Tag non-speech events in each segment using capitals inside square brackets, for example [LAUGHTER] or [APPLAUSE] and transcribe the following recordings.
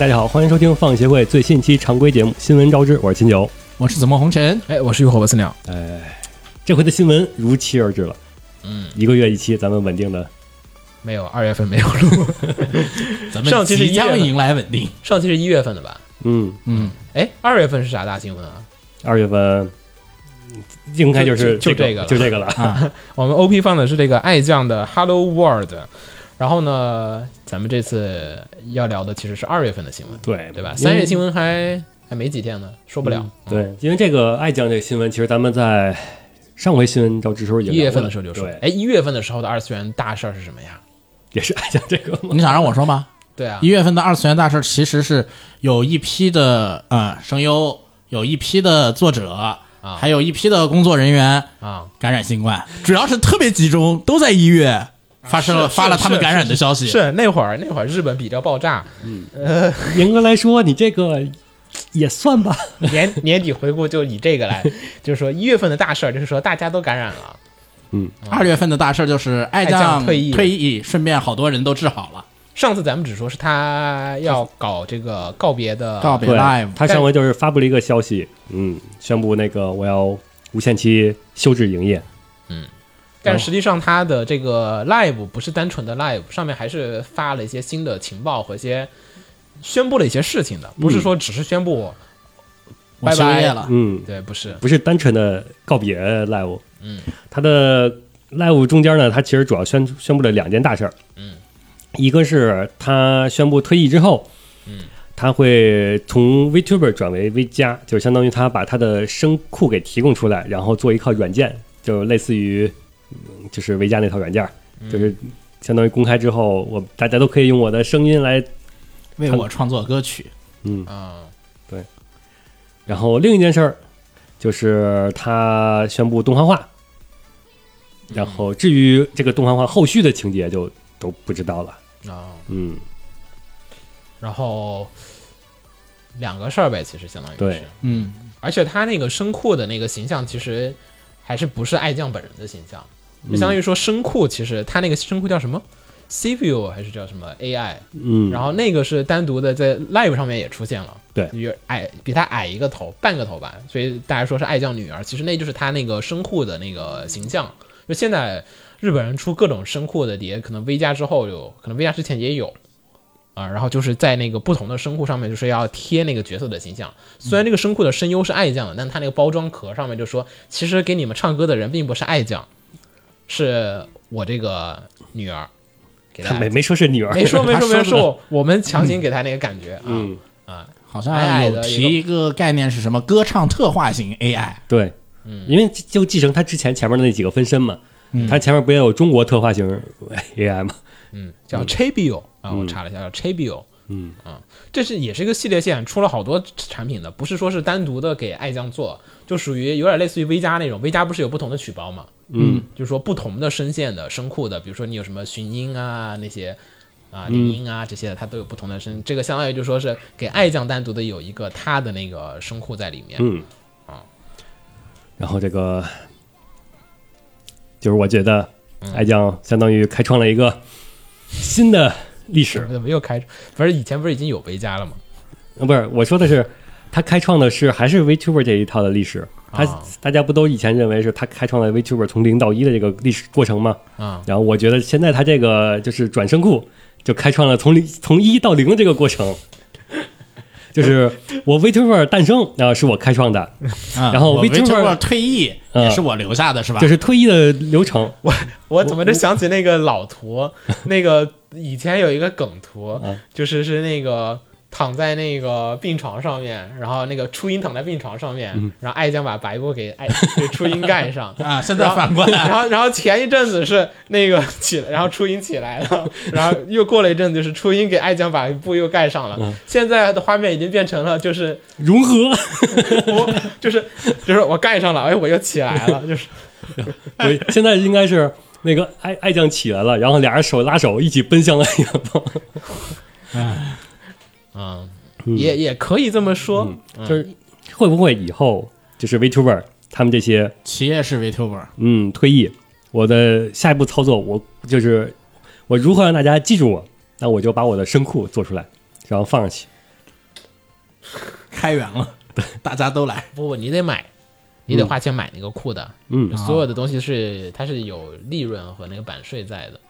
大家好，欢迎收听放协会最新一期常规节目《新闻招之》，我是秦九。我是紫梦红尘，哎，我是浴火不死鸟。哎，这回的新闻如期而至了，嗯，一个月一期，咱们稳定的。没有，二月份没有录，[LAUGHS] 咱们上期是即一月份将迎来稳定。上期是一月份的吧？嗯，嗯，哎，二月份是啥大新闻啊？二月份应该就是这就就这个了就这个了。[LAUGHS] 啊，我们 OP 放的是这个爱将的 Hello World，然后呢，咱们这次要聊的其实是二月份的新闻，对对吧？三月新闻还还没几天呢，说不了。嗯对，因为这个爱酱这个新闻，其实咱们在上回新闻招之时候也一月份的时候就说，对，哎，一月份的时候的二次元大事儿是什么呀？也是爱酱这个吗。你想让我说吗？对啊一，月份的二次元大事其实是有一批的呃声优，有一批的作者，啊还有一批的工作人员啊，感染新冠，主要是特别集中，都在一月发生了发了他们感染的消息。是那会儿那会儿日本比较爆炸，嗯严格来说，你这个也算吧。[LAUGHS] 年年底回顾就以这个来，就是说一月份的大事儿，就是说大家都感染了。嗯二月份的大事儿就是爱爱酱酱退役退役，顺便好多人都治好了。上次咱们只说是他要搞这个告别的告别对 live，，他上回就是发布了一个消息，嗯，宣布那个我要无限期休止营业。但实际上他的这个 live 不是单纯的 live，上面还是发了一些新的情报和一些宣布了一些事情的，不是说只是宣布。拜拜了。嗯，对，不是，不是单纯的告别 live。嗯，他的 live 中间呢，他其实主要宣宣布了两件大事儿。嗯，一个是他宣布退役之后，嗯，他会从 VTuber 转为 V 加，就相当于他把他的声库给提供出来，然后做一套软件，就类似于嗯就是维嘉那套软件，嗯。就是相当于公开之后，我大家都可以用我的声音来，为我创作歌曲，嗯，啊、然后另一件事儿就是他宣布动画化，然后至于这个动画化后续的情节就都不知道了。啊、嗯，然后两个事儿呗，其实相当于对是，嗯，而且他那个声库的那个形象，其实还是不是爱酱本人的形象，就相当于说声库其实他那个声库叫什么？CPU 还是叫什么？AI，嗯，然后那个是单独的在 Live 上面也出现了，对。有矮比他矮一个头，半个头吧，所以大家说是爱酱女儿，其实那就是他那个声库的那个形象。就现在日本人出各种声库的碟，可能 V 加之后有，可能 V 加之前也有。啊，然后就是在那个不同的声库上面，就是要贴那个角色的形象。虽然这个声库的声优是爱酱的，但他那个包装壳上面就说，其实给你们唱歌的人并不是爱酱，是我这个女儿。给大家他没没说是女儿，没说没说没说，[LAUGHS] 我我们强行给他那个感觉啊、嗯，啊，好像矮矮有的一个提一个概念是什么歌唱特化型 AI，对，嗯。因为就继承他之前前面的那几个分身嘛，他前面不也有中国特化型 AI 吗？嗯，叫 Chabio 啊，我查了一下，叫 Chabio。嗯。啊，这是也是一个系列线，出了好多产品的，不是说是单独的给爱酱做，就属于有点类似于 V 加那种，V 加不是有不同的曲包嘛？嗯，就是说不同的声线的声库的，比如说你有什么寻音啊那些啊铃音啊这些的，它都有不同的声，这个相当于就说是给爱将单独的有一个他的那个声库在里面。嗯啊，然后这个就是我觉得爱将相当于开创了一个新的历史，怎么又开？不是以前不是已经有维嘉了吗？啊，不是我说的是他开创的是还是 VTuber 这一套的历史。他、啊大家不都以前认为是他开创了 VTuber 从零到一的这个历史过程吗？啊，然后我觉得现在他这个就是转身库，就开创了从零从一到零的这个过程。就是我 VTuber 诞生啊、是我开创的，啊然后我 VTuber 退役嗯也是我留下的，是吧？就是退役的流程。我我怎么就想起那个老图，[LAUGHS] 那个以前有一个梗图嗯，就是是那个躺在那个病床上面，然后那个初音躺在病床上面，嗯然后爱将把白布给爱 [LAUGHS] 给初音盖上。[LAUGHS] 啊，现在反过来然后，然后前一阵子是那个起，然后初音起来了，[LAUGHS] 然后又过了一阵子，就是初音给爱将把布又盖上了。嗯现在的画面已经变成了，就是融合，我就是就是我盖上了，哎，我又起来了，就是对，现在应该是那个爱爱将起来了，然后俩人手拉手一起奔向了远方。嗯，也也可以这么说。就是会不会以后就是 VTuber 他们这些企业是 VTuber，嗯退役，我的下一步操作我就是我如何让大家记住我，那我就把我的声库做出来，然后放上去。开源了，对大家都来。不不，你得买，你得花钱买那个库的。嗯，所有的东西是它是有利润和那个版税在的，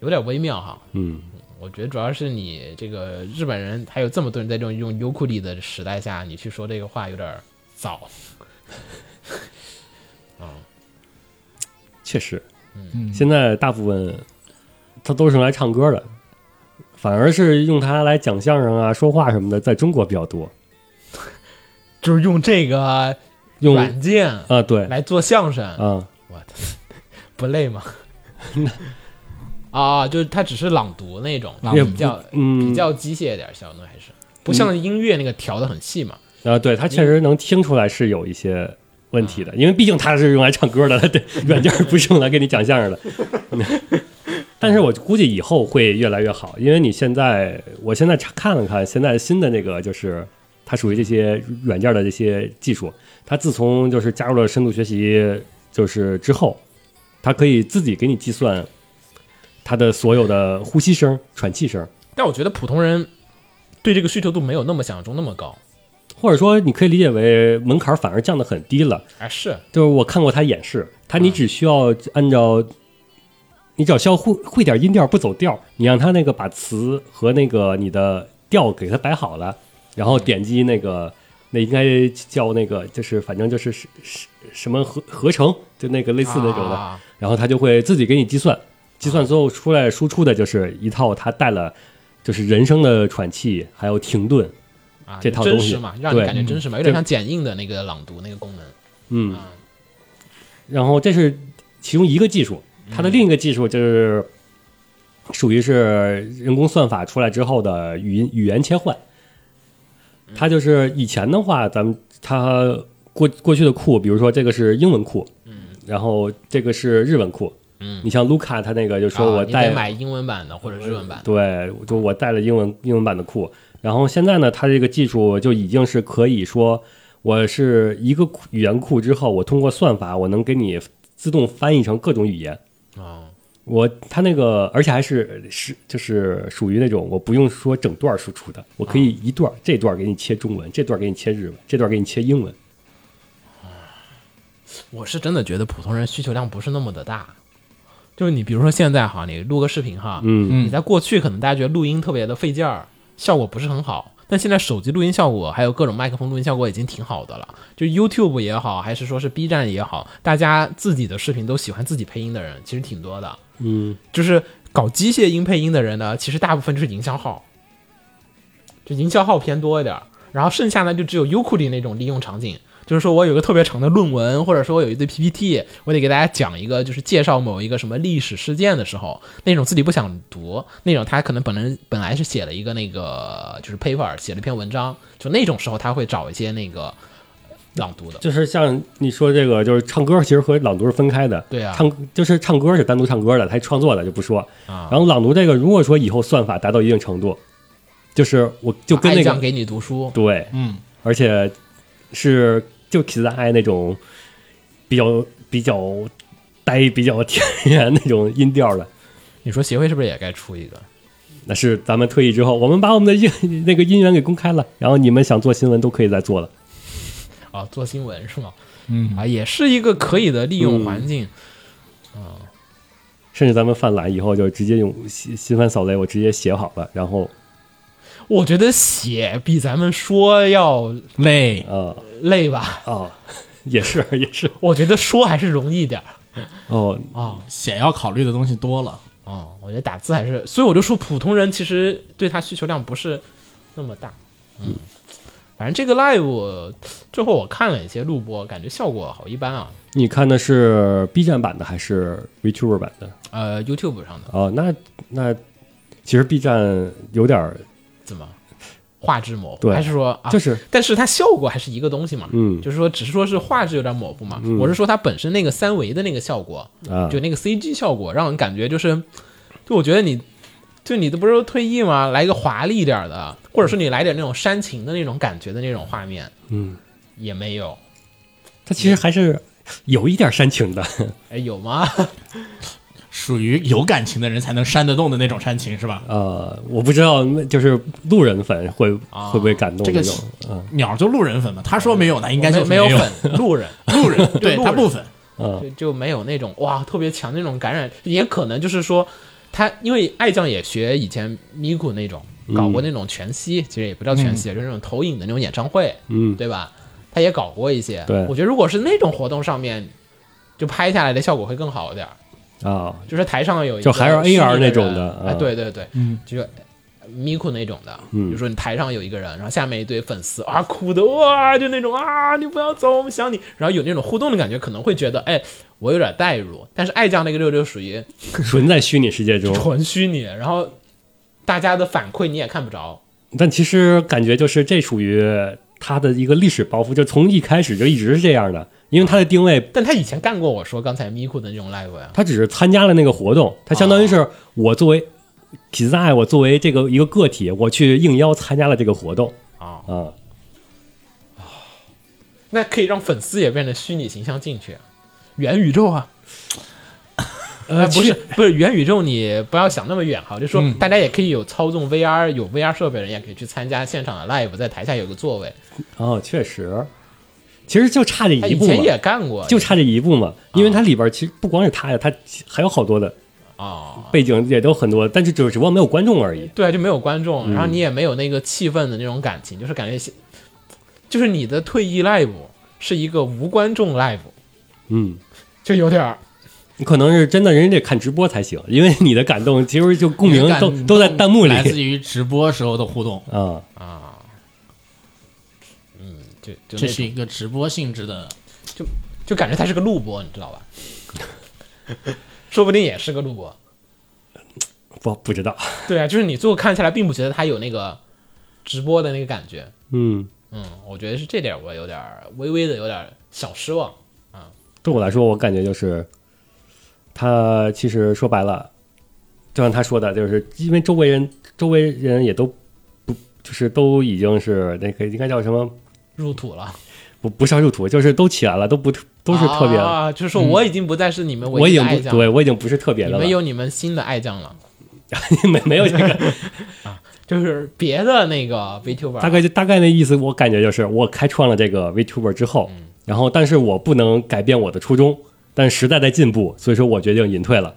有点微妙哈。嗯，我觉得主要是你这个日本人还有这么多人在这种用优酷里的时代下，你去说这个话有点早。[LAUGHS] 确实，嗯现在大部分他都是用来唱歌的，反而是用它来讲相声啊、说话什么的，在中国比较多。[LAUGHS] 就是用这个用软件啊，对来做相声，啊，我的 [LAUGHS] 不累吗？啊，就是它只是朗读那种，比较嗯。比较机械一点，相对还是。不像音乐那个调的很细嘛。啊，对，它确实能听出来是有一些问题的，因为毕竟它是用来唱歌的，对，[LAUGHS] 软件不是用来给你讲相声的。[LAUGHS] 但是我估计以后会越来越好，因为你现在，我现在查看了看，现在新的那个就是它属于这些软件的这些技术，它自从就是加入了深度学习就是之后，它可以自己给你计算它的所有的呼吸声、喘气声，但我觉得普通人对这个需求度没有那么想象中那么高。或者说你可以理解为门槛反而降得很低了。哎，是就是我看过他演示，他你只需要按照，你只要需要会会点音调不走调，你让他那个把词和那个你的调给他摆好了，然后点击那个那应该叫那个就是反正就是什什什么合合成，就那个类似那种的，啊然后他就会自己给你计算，计算最后出来输出的就是一套它带了就是人声的喘气还有停顿，啊，这套东西真实嘛，让你感觉真实嘛，有点像剪映的那个朗读那个功能。嗯，然后这是其中一个技术，它的另一个技术就是属于是人工算法出来之后的语音语言切换。它就是以前的话，咱们它过过去的库，比如说这个是英文库，嗯，然后这个是日文库，嗯你像卢卡他那个就说我带、得买英文版的或者日文版的。对，就我带了英文英文版的库，然后现在呢，它这个技术就已经是可以说，我是一个语言库之后，我通过算法，我能给你自动翻译成各种语言。啊，我它那个，而且还是是就是属于那种我不用说整段输出的，我可以一段这段给你切中文，这段给你切日文，这段给你切英文。我是真的觉得普通人需求量不是那么的大。就是你比如说现在哈，你录个视频哈，嗯你在过去可能大家觉得录音特别的费劲儿，效果不是很好。但现在手机录音效果，还有各种麦克风录音效果已经挺好的了。就 YouTube 也好，还是说是 B 站也好，大家自己的视频都喜欢自己配音的人，其实挺多的。嗯，就是搞机械音配音的人呢，其实大部分就是营销号，就营销号偏多一点，然后剩下呢就只有优酷里那种利用场景，就是说我有个特别长的论文，或者说我有一堆 PPT，我得给大家讲一个就是介绍某一个什么历史事件的时候，那种自己不想读，那种他可能本人本来是写了一个那个就是 paper，写了一篇文章，就那种时候他会找一些那个朗读的。就是像你说这个，就是唱歌其实和朗读是分开的。对啊唱就是唱歌是单独唱歌的，他创作的就不说。啊然后朗读这个，如果说以后算法达到一定程度，就是我就跟那个给你读书，对，嗯，而且是就 Kiss I 那种比较比较呆、比较田园那种音调的。你说协会是不是也该出一个？那是咱们退役之后，我们把我们的音那个音源给公开了，然后你们想做新闻都可以再做了。啊，做新闻是吗？嗯啊，也是一个可以的利用环境啊。甚至咱们犯懒以后，就直接用新新番扫雷，我直接写好了，然后我觉得写比咱们说要累，啊累吧？啊，也是 [LAUGHS] 也是我觉得说还是容易点儿哦，啊。写要考虑的东西多了。哦，我觉得打字还是，所以我就说普通人其实对他需求量不是那么大。嗯，反正这个 live 最后我看了一些录播，感觉效果好一般啊。你看的是 B 站版的还是 VTuber 版的？呃，YouTube 上的哦，那那其实 B 站有点儿怎么画质模糊，还是说啊？就是但是它效果还是一个东西嘛。嗯就是说，只是说是画质有点模糊嘛。嗯我是说它本身那个三维的那个效果，啊就那个 CG 效果，让人感觉就是，就我觉得你，就你这不是说退役吗？来一个华丽一点的，或者说你来点那种煽情的那种感觉的那种画面，嗯，也没有。它其实还是有一点煽情的。哎，有吗？[LAUGHS] 属于有感情的人才能煽得动的那种煽情是吧？呃，我不知道，那就是路人粉会啊会不会感动这个这种？嗯鸟就路人粉嘛，他说没有，那应该就没有有粉，[LAUGHS] 路人，路人，[LAUGHS] 对路人他不粉。嗯就就没有那种哇特别强那种感染，也可能就是说他因为爱酱也学以前咪咕那种搞过那种全息，其实也不叫全息，就是那种投影的那种演唱会，嗯，对吧？他也搞过一些，对我觉得如果是那种活动上面，就拍下来的效果会更好一点儿。啊，就是台上有一个就还是 AR 那种的啊。哎，对对对，嗯，就咪咕那种的，嗯。比如说你台上有一个人，然后下面一堆粉丝啊，哭的哇，就那种啊，你不要走，我们想你，然后有那种互动的感觉，可能会觉得哎，我有点代入，但是爱酱那个就就属于纯在虚拟世界中。纯虚拟，然后大家的反馈你也看不着，但其实感觉就是这属于他的一个历史包袱，就从一开始就一直是这样的。因为他的定位，但他以前干过我说刚才咪咕的那种 live 呀，他只是参加了那个活动，他相当于是我作为痞子爱，我作为这个一个个体，我去应邀参加了这个活动啊，啊。那可以让粉丝也变成虚拟形象进去，元宇宙啊。呃，不是不是元宇宙，你不要想那么远哈，就说嗯。大家也可以有操纵 VR 有 VR 设备的人，也可以去参加现场的 live，在台下有个座位。哦，确实，其实就差这一步嘛。以前，也干过，就差这一步嘛。因为它里边其实不光是他呀，他还有好多的啊，背景也都很多，但是只只不过没有观众而已。对啊，就没有观众，嗯。然后你也没有那个气氛的那种感情，就是感觉，就是你的退役 live 是一个无观众 live，嗯，就有点儿可能是真的，人家得看直播才行，因为你的感动其实就共鸣都都在弹幕里来自于直播时候的互动，啊。啊，嗯，就就这是一个直播性质的。就就感觉它是个录播，你知道吧？[LAUGHS] 说不定也是个录播。不不知道，对啊，就是你最后看起来，并不觉得它有那个直播的那个感觉。嗯，嗯，我觉得是这点我有点微微的有点小失望啊。对我来说，我感觉就是他其实说白了，就像他说的，就是因为周围人周围人也都不就是都已经是那个应该叫什么？入土了，不不是入土，就是都起来了，都不都是特别，啊，就是说我已经不再是你们我已经不唯一的爱将，对我已经不是特别的了。你们，有你们新的爱将了，[LAUGHS] 没没有这个。[LAUGHS] 啊，就是别的那个 VTuber，大概就大概那意思，我感觉就是我开创了这个 VTuber 之后，嗯。然后但是我不能改变我的初衷，但时代在进步，所以说我决定隐退了。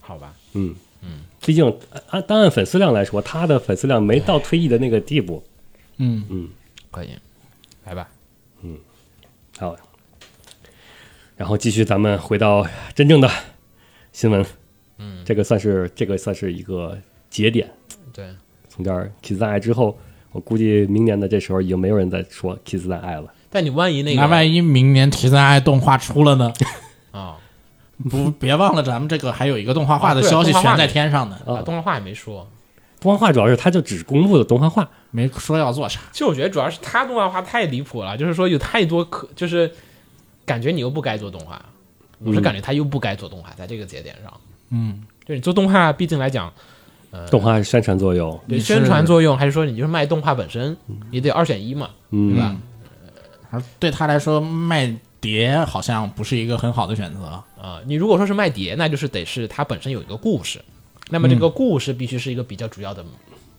好吧，嗯嗯，毕竟按单按粉丝量来说，他的粉丝量没到退役的那个地步。嗯嗯，可以，来吧，嗯好，然后继续咱们回到真正的新闻。嗯，这个算是这个算是一个节点。对，从这儿 Kiss 在爱之后，我估计明年的这时候已经没有人再说 Kiss 在爱了。但你万一那个那万一明年题材动画出了呢？[LAUGHS] 啊，不，别忘了咱们这个还有一个动画化的消息悬在天上呢，动画化也没说。动画化主要是它就只公布了动画化，没说要做啥。其实我觉得主要是他动画化太离谱了，就是说有太多可，就是感觉你又不该做动画，我是感觉他又不该做动画，在这个节点上，嗯，就你做动画，毕竟来讲，呃动画是宣传作用。对宣传作用，还是说你就是卖动画本身，你得二选一嘛，对嗯，吧？而对他来说，卖碟好像不是一个很好的选择。啊、你如果说是卖碟，那就是得是它本身有一个故事，那么这个故事必须是一个比较主要的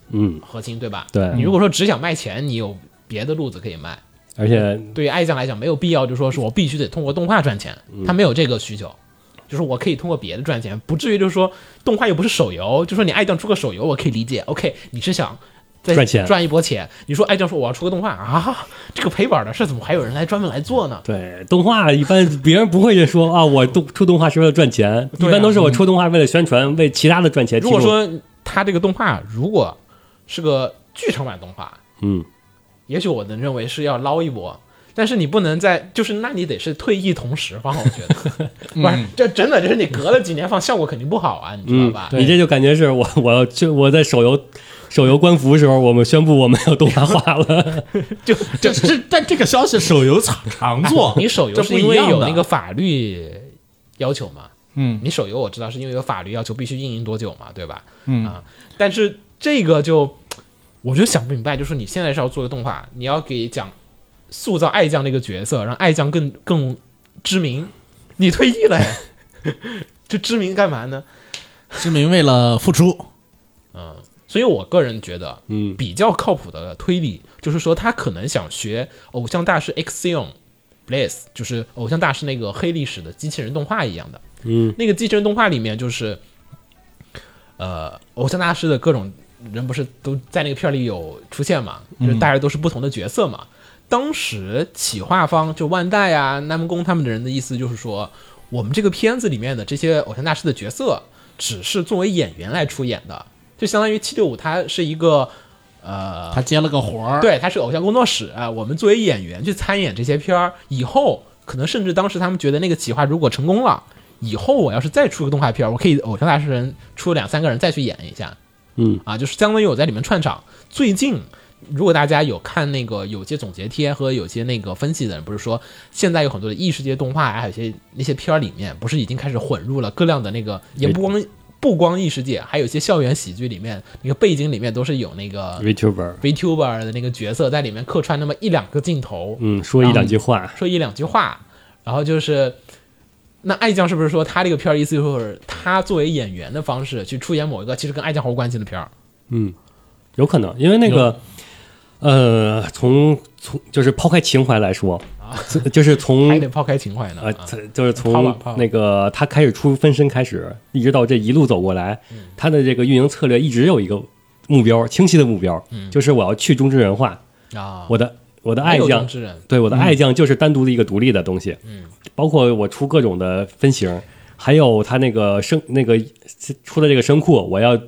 嗯，核心，对吧？对你如果说只想卖钱，你有别的路子可以卖。而且对于爱酱来讲，没有必要就说是我必须得通过动画赚钱，他没有这个需求，就是我可以通过别的赚钱，不至于就是说动画又不是手游，就说你爱酱出个手游，我可以理解。OK，你是想再赚钱赚一波钱。你说哎，教授我要出个动画啊，这个赔本的事怎么还有人来专门来做呢？对，动画一般别人不会说啊，我动出动画是为了赚钱，一般都是我出动画为了宣传，为其他的赚钱。如果说他这个动画如果是个剧场版动画，嗯，也许我能认为是要捞一波，但是你不能在，就是那你得是退役同时放，我觉得，[LAUGHS] 不是，这真的就是你隔了几年放，效果肯定不好啊，你知道吧？你这就感觉是我我要去我在手游手游官服的时候，我们宣布我们要动画化了。[LAUGHS] 就 [LAUGHS] 这这但这个消息手游常常做，[LAUGHS] 你手游是因为有那个法律要求嘛？嗯，你手游我知道是因为有法律要求必须运营多久嘛，对吧？嗯啊，但是这个就我就想不明白，就是你现在是要做个动画，你要给讲塑造爱将这个角色，让爱将更更知名，你退役了，这知名干嘛呢？知名为了付出，所以我个人觉得，嗯比较靠谱的推理就是说，他可能想学偶像大师 e x i o n Blaze，就是偶像大师那个黑历史的机器人动画一样的。嗯，那个机器人动画里面就是，呃，偶像大师的各种人不是都在那个片里有出现嘛？就是大家都是不同的角色嘛。当时企划方就万代啊、南梦宫他们的人的意思就是说，我们这个片子里面的这些偶像大师的角色，只是作为演员来出演的，就相当于七六五它是一个呃他接了个活儿，，对，他是偶像工作室啊。我们作为演员去参演这些片儿，以后可能甚至当时他们觉得那个企划如果成功了，以后我要是再出个动画片儿，我可以偶像大师人出两三个人再去演一下，嗯啊，就是相当于我在里面串场。最近。如果大家有看那个有些总结贴和有些那个分析的人，不是说现在有很多的异世界动画啊，还有些那些片儿里面，不是已经开始混入了各量的那个，也不光不光异世界，还有一些校园喜剧里面那个背景里面都是有那个 VTuber，VTuber 的那个角色在里面客串那么一两个镜头，嗯，说一两句话，说一两句话，然后就是，那爱酱是不是说他这个片儿意思就是他作为演员的方式去出演某一个其实跟爱酱毫无关系的片儿？嗯，有可能，因为那个，呃，从从就是抛开情怀来说，就是从还得抛开情怀呢。呃啊，就是从那个他开始出分身开始，一直到这一路走过来，嗯。他的这个运营策略一直有一个目标，清晰的目标，就是我要去中之人化，嗯啊，我的我的爱将对我的爱将就是单独的一个独立的东西，嗯，包括我出各种的分型，还有他那个声那个出的这个声库，我要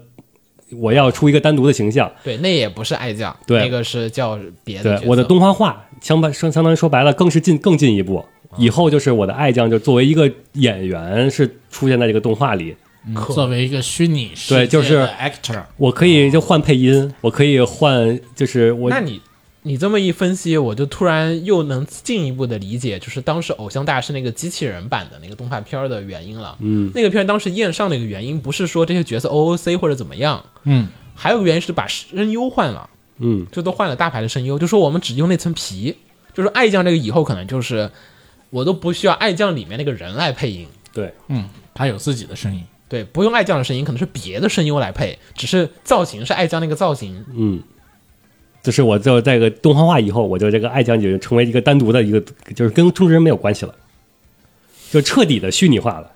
我要出一个单独的形象，对，那也不是爱将，对。那个是叫别的。对我的动画化，相相相当于说白了，更是进更进一步。啊。以后就是我的爱将，就作为一个演员是出现在这个动画里，可。作为一个虚拟世界对就是的 actor，我可以就换配音，我可以换，就是我那你你这么一分析，我就突然又能进一步的理解，就是当时偶像大师那个机器人版的那个动画片儿的原因了。嗯，那个片儿当时验上的一个原因，不是说这些角色 OOC 或者怎么样，嗯，还有个原因是把声优换了，嗯。就都换了大牌的声优，就说我们只用那层皮，就是爱将这个以后可能就是我都不需要爱将里面那个人来配音。对，嗯，他有自己的声音，对，不用爱将的声音，可能是别的声优来配，只是造型是爱将那个造型，嗯，就是我就这个动画化以后，我就这个爱将就成为一个单独的一个，就是跟中之人没有关系了，就彻底的虚拟化了。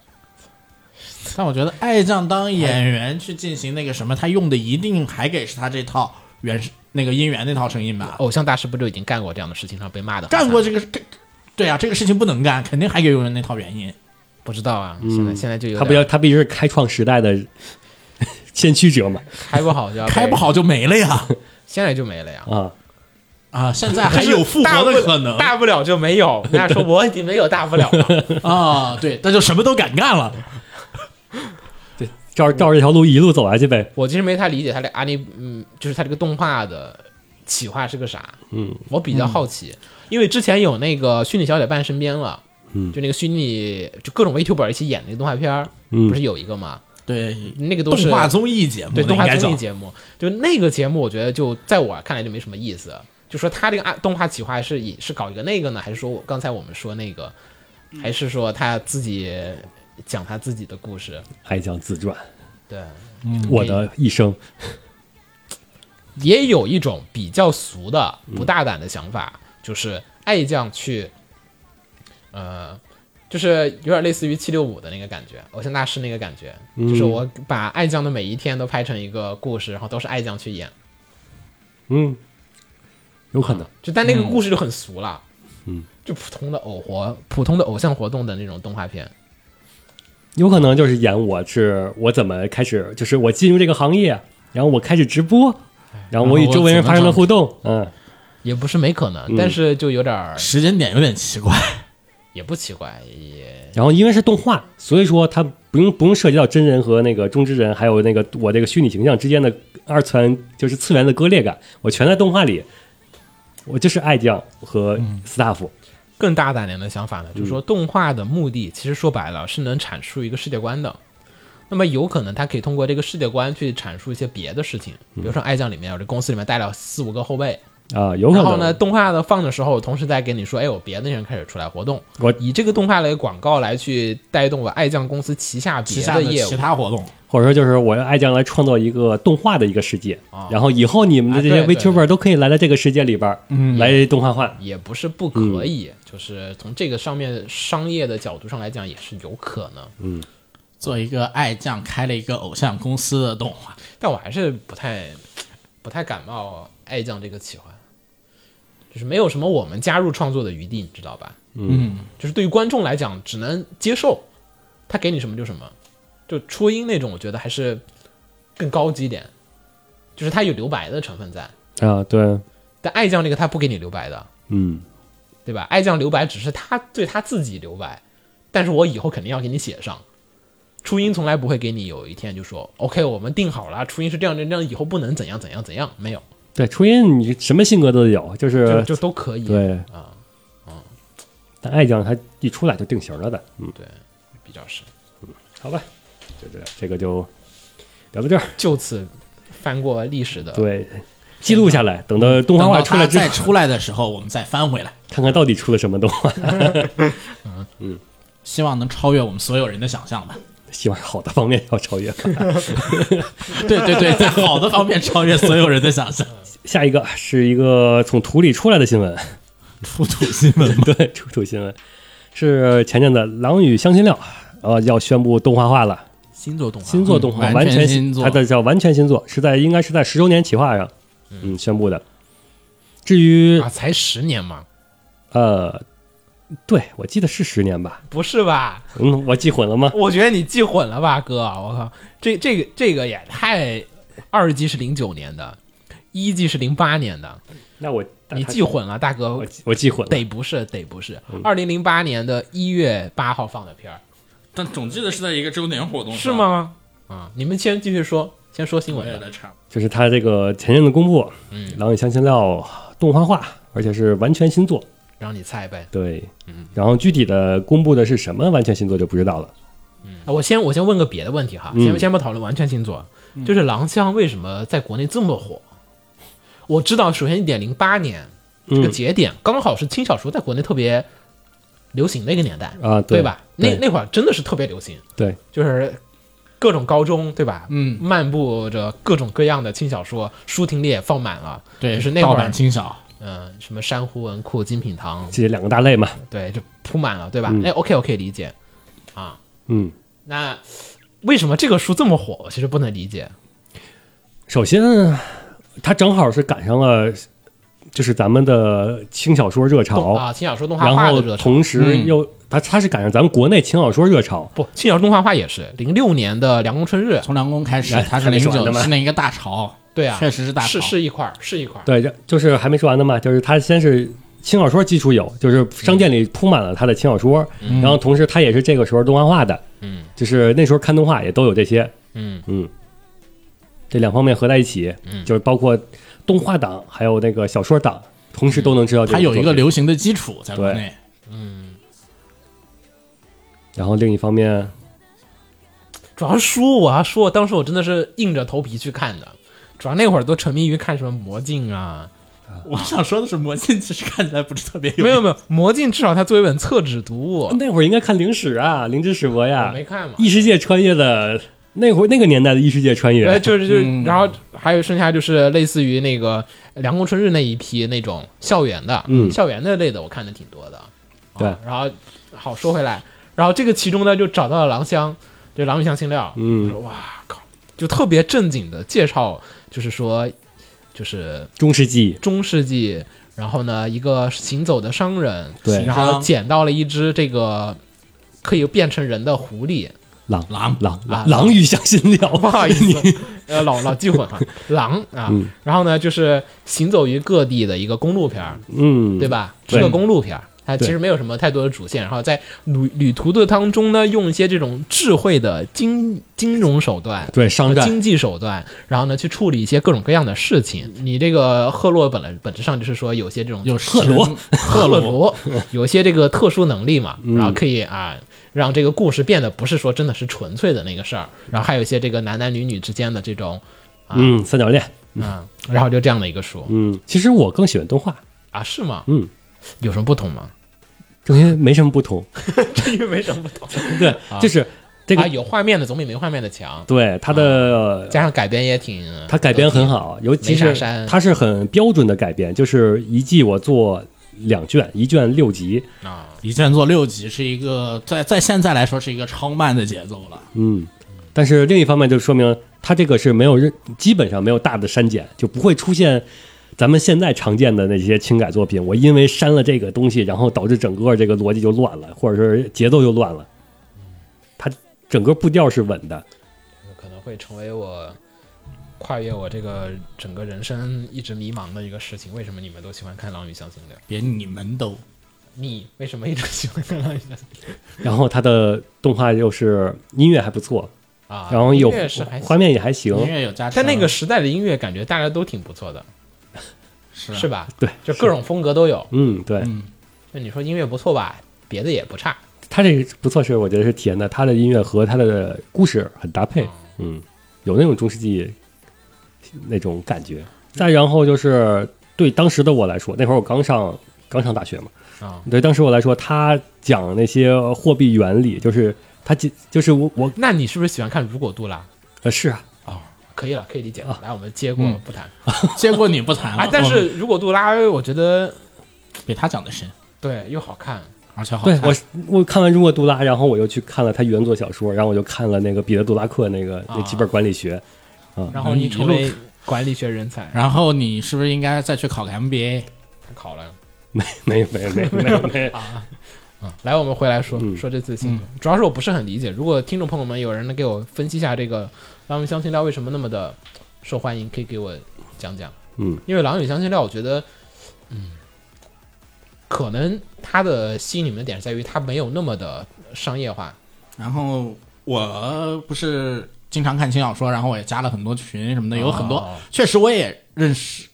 但我觉得爱将当演员去进行那个什么，他用的一定还给是他这套原那个音源那套声音吧？偶像大师不就已经干过这样的事情，上被骂的干过这个，这对啊，这个事情不能干，肯定还得用那套原因。不知道啊，现在现在就有他不要，他必须是开创时代的 [LAUGHS] 先驱者嘛？开不好就要开不，好就没了呀！[LAUGHS] 现在就没了呀。啊，啊，现在还有复活的可能大不了就没有。人家说我已经没有大不了了，啊！对，那就什么都敢干了。对照着照着这条路一路走下去呗。我其实没太理解他这阿尼，嗯，就是他这个动画的企划是个啥。嗯，我比较好奇，因为之前有那个虚拟小姐伴身边了，嗯就那个虚拟就各种 VTuber 一起演那个动画片儿，嗯不是有一个吗？对，那个都是动画综艺节目，对动画综艺，节目，就那个节目，我觉得就在我看来就没什么意思。就说他这个啊动画企划是以是搞一个那个呢，还是说我刚才我们说那个，还是说他自己讲他自己的故事？还讲自传，对，我的一生。[LAUGHS] 也有一种比较俗的、不大胆的想法，就是爱将去，呃，就是有点类似于七六五的那个感觉，偶像大师那个感觉，就是我把爱酱的每一天都拍成一个故事，然后都是爱酱去演。嗯，有可能。就但那个故事就很俗了，嗯，就普通的偶活、普通的偶像活动的那种动画片，有可能就是演我是我怎么开始，就是我进入这个行业，然后我开始直播，然后我与周围人发生了互动，嗯，也不是没可能，但是就有点时间点有点奇怪。也不奇怪，也然后因为是动画，所以说它不用不用涉及到真人和那个中之人，还有那个我这个虚拟形象之间的二次元就是次元的割裂感，我全在动画里，我就是爱将和 staff，更大胆点的想法呢，就是说动画的目的其实说白了是能阐述一个世界观的。那么有可能它可以通过这个世界观去阐述一些别的事情，比如说《爱将》里面，我这公司里面带了四五个后辈，啊，有可能。然后呢，动画的放的时候，同时在给你说，哎，有别的人开始出来活动，我以这个动画类广告来去带动我爱将公司旗下别旗下的业务其。他活动，或者说就是我让爱将来创造一个动画的一个世界，然后以后你们的这些 VTuber 都可以来到这个世界里边儿，来动画化。也不是不可以，就是从这个上面商业的角度上来讲，也是有可能。嗯做一个爱将开了一个偶像公司的动画，但我还是不太不太感冒爱将这个企划，就是没有什么我们加入创作的余地，你知道吧？嗯，就是对于观众来讲，只能接受他给你什么就什么。就初音那种，我觉得还是更高级一点，就是它有留白的成分在。啊，对，但爱酱那个他不给你留白的，嗯，对吧？爱酱留白只是他对他自己留白，但是我以后肯定要给你写上。初音从来不会给你有一天就说 OK，我们定好了，初音是这样这样，以后不能怎样怎样怎样，没有，对，初音你什么性格都有，就就是就都可以。对啊，嗯但爱酱它一出来就定型了的，嗯，对，比较是。好吧，就这样，这个就聊到这儿，就此翻过历史的，对，记录下来，等到动画出来之后，再出来的时候，我们再翻回来，看看到底出了什么动画，[LAUGHS] 嗯希望能超越我们所有人的想象吧。希望是好的方面要超越。[LAUGHS] 对对对，在好的方面超越所有人的想象。下一个是一个从土里出来的新闻，出土新闻吗？对，出土新闻是前阵子《狼与香辛料》呃要宣布动画化了，新作动画，新作动画、嗯完全完全新作它的叫完全新作，是在应该是在十周年企划上嗯宣布的。至于啊，才十年嘛，呃，对我记得是十年吧？不是吧？嗯，我记混了吗？我觉得你记混了吧，哥！我靠，这这个这个也太，二季是零九年的，一季是零八年的，那我你记混了，大哥我，记我记混了。得不是得不是，二零零八年的一月八号放的片儿，但总记得是在一个周年活动是？吗？啊，你们先继续说，先说新闻的。也在查。就是他这个前任的公布，嗯狼与香辛料》动画化，而且是完全新作。让你猜呗。对，嗯。然后具体的公布的是什么完全星座就不知道了。啊我先我先问个别的问题哈，嗯。先先不讨论完全星座，就是《狼香》为什么在国内这么火？我知道，首先一点，零八年这个嗯节点刚好是轻小说在国内特别流行的一个年代，啊，对吧？那那会儿真的是特别流行，对，就是各种高中，对吧？嗯，漫步着各种各样的轻小说，书亭里也放满了，对，就是那会儿轻小，嗯、什么珊瑚文库、精品堂，这两个大类嘛。对，就铺满了，对吧？嗯哎，OK，我可以理解啊。嗯，那为什么这个书这么火？我其实不能理解。首先它正好是赶上了，就是咱们的轻小说热潮，啊，轻小说动画然后化的热潮。同时嗯又它它是赶上咱们国内轻小说热潮。不，轻小说动画化也是零六年的《凉宫春日》，从凉宫开始哎，它是零九说完呢吗是那一个大潮，对啊，确实是大潮，是是一块儿，是一块儿。对，这就是还没说完呢嘛，就是他先是轻小说基础有，就是商店里铺满了他的轻小说，然后同时他也是这个时候动画化的，嗯。就是那时候看动画也都有这些，嗯。嗯，这两方面合在一起，嗯。就是包括动画党还有那个小说党，同时都能知道这它有一个流行的基础在国内，嗯。然后另一方面，主要是书，我要说，当时我真的是硬着头皮去看的。主要那会儿都沉迷于看什么魔镜啊，我想说的是，魔镜其实看起来不是特别有没有没有，魔镜至少它作为一本厕纸读物，那会儿应该看灵史啊，灵之史博我呀，没看嘛。异世界穿越的那会儿那个年代的异世界穿对，越，就是就是，嗯然后还有剩下就是类似于那个凉宫春日那一批那种校园的，嗯校园的类的我看的挺多的。对啊然后好说回来，然后这个其中呢就找到了狼香，就狼与香辛料，嗯我说哇靠，就特别正经的介绍，就是说就是中世纪。中世纪，然后呢，一个行走的商人，对。然后捡到了一只这个可以变成人的狐狸，狼。狼。狼。啊狼狼。与香辛料，不好意思，[LAUGHS] 呃，老老记混了，[LAUGHS] 狼啊，嗯。然后呢，就是行走于各地的一个公路片儿，嗯，对？吧？是个公路片儿，它其实没有什么太多的主线，然后在旅旅途的当中呢，用一些这种智慧的金金融手段。对，商战经济手段，然后呢，去处理一些各种各样的事情。你这个赫洛本来本质上就是说有些这种有赫罗赫洛罗 [LAUGHS] 有一些这个特殊能力嘛，嗯然后可以啊让这个故事变得不是说真的是纯粹的那个事儿，然后还有一些这个男男女女之间的这种嗯，三角恋，嗯，然后就这样的一个书嗯，其实我更喜欢动画，啊，是吗？嗯，有什么不同吗？这些没什么不同，这个没什么不同。[LAUGHS] 对，就是这啊，个有画面的总比没画面的强，对它的加上改编也挺，它改编很好，尤其是它是很标准的改编，就是一季我做两卷，一卷六集，啊，一卷做六集是一个在在现在来说是一个超慢的节奏了。嗯，但是另一方面就说明它这个是没有任基本上没有大的删减，就不会出现咱们现在常见的那些轻改作品。我因为删了这个东西，然后导致整个这个逻辑就乱了，或者是节奏就乱了。它整个步调是稳的，可能会成为我跨越我这个整个人生一直迷茫的一个事情。为什么你们都喜欢看《狼与香辛料》？别你们都你为什么一直喜欢看《狼与香辛然后它的动画又是音乐还不错，》啊？然后有画面也还行音。乐有加持，在那个时代的音乐，感觉大家都挺不错的，是是吧？对，就各种风格都有。嗯，对，嗯那你说音乐不错吧？别的也不差。他这个不错是我觉得是体验的他的音乐和他的故事很搭配，嗯，有那种中世纪那种感觉。再然后就是对当时的我来说，那会儿我刚上刚上大学嘛，啊，对当时我来说，他讲那些货币原理，就是他就就是我我那你是不是喜欢看《如果杜拉》？呃是啊，可以了，可以理解。啊。了。来，我们接过嗯。不谈。[LAUGHS] 接过你不谈了。啊。但是如果杜拉，我觉得比他讲的深，对又好看，而且好看。对我我看完《如果杜拉》，然后我又去看了他原作小说，然后我就看了那个彼得·杜拉克那个那几本管理学，然后你成为管理学人才，然后你是不是应该再去考个 MBA？他考了。没没没没没没，[LAUGHS] 啊，来，我们回来说、嗯。说这次新闻，主要是我不是很理解。如果听众朋友们有人能给我分析一下这个《狼与香辛料》为什么那么的受欢迎，可以给我讲讲。嗯，因为《狼与香辛料》，我觉得，嗯，可能它的吸引你们的点在于它没有那么的商业化。然后我不是经常看轻小说，然后我也加了很多群什么的，有很多哦，确实我也认识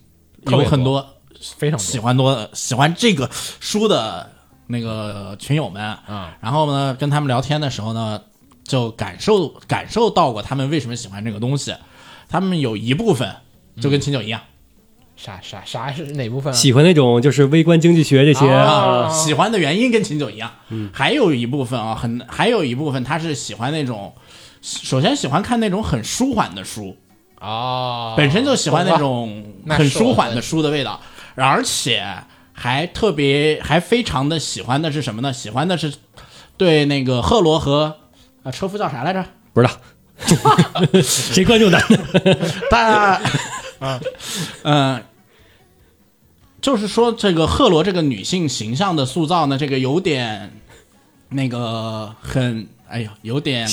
有很多非常多。喜欢多喜欢这个书的那个群友们，嗯，然后呢，跟他们聊天的时候呢，就感受感受到过他们为什么喜欢这个东西。他们有一部分就跟秦九一样，啥啥啥是哪部分、啊？喜欢那种就是微观经济学这些，啊喜欢的原因跟秦九一样。嗯，还有一部分啊，很还有一部分他是喜欢那种，首先喜欢看那种很舒缓的书，哦，本身就喜欢那种很舒缓的书的味道，而且还特别还非常的喜欢的是什么呢？喜欢的是对那个赫罗和啊车夫叫啥来着？不知道 [LAUGHS] 谁关注男的？[LAUGHS] 大啊，嗯、就是说这个赫罗这个女性形象的塑造呢，这个有点那个很哎呀，有点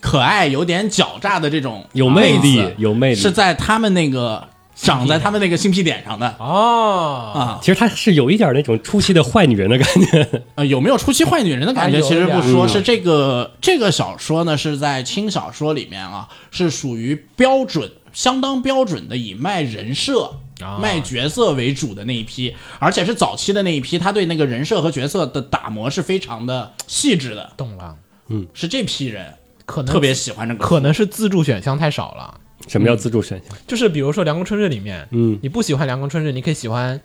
可爱，有点狡诈的这种有魅力，有魅力。是在他们那个长在他们那个性癖点上的哦啊。其实她是有一点那种初期的坏女人的感觉。[LAUGHS] 呃，有没有初期坏女人的感觉？其实不说，嗯是这个这个小说呢，是在轻小说里面啊，是属于标准、相当标准的以卖人设、啊卖角色为主的那一批，而且是早期的那一批，他对那个人设和角色的打磨是非常的细致的，懂了，嗯是这批人可能特别喜欢这个，可能是自助选项太少了。什么叫自助选项？就是比如说《凉宫春日》里面，嗯。你不喜欢《凉宫春日》，你可以喜欢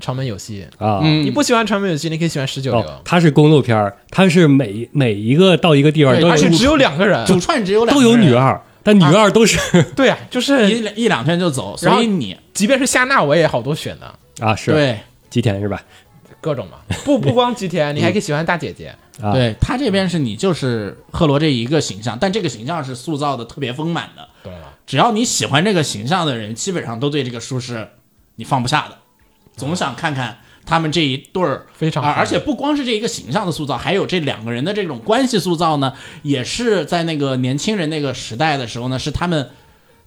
长门有希；啊，嗯。你不喜欢长门有希，你可以喜欢十九流哦，。它是公路片儿，它是每每一个到一个地方对都有而且只有两个人，主串只有两都个人。有女二，但女二都是对啊，就是一两一两天就走，然后所以你即便是夏娜，我也好多选的，啊是。对。吉田是吧？各种嘛。不不光吉田，你还可以喜欢大姐姐。啊，对他这边是你就是赫罗这一个形象，但这个形象是塑造的特别丰满的。对了。只要你喜欢这个形象的人，基本上都对这个书是你放不下的，总想看看他们这一对儿非常好啊而且不光是这一个形象的塑造，还有这两个人的这种关系塑造呢，也是在那个年轻人那个时代的时候呢，是他们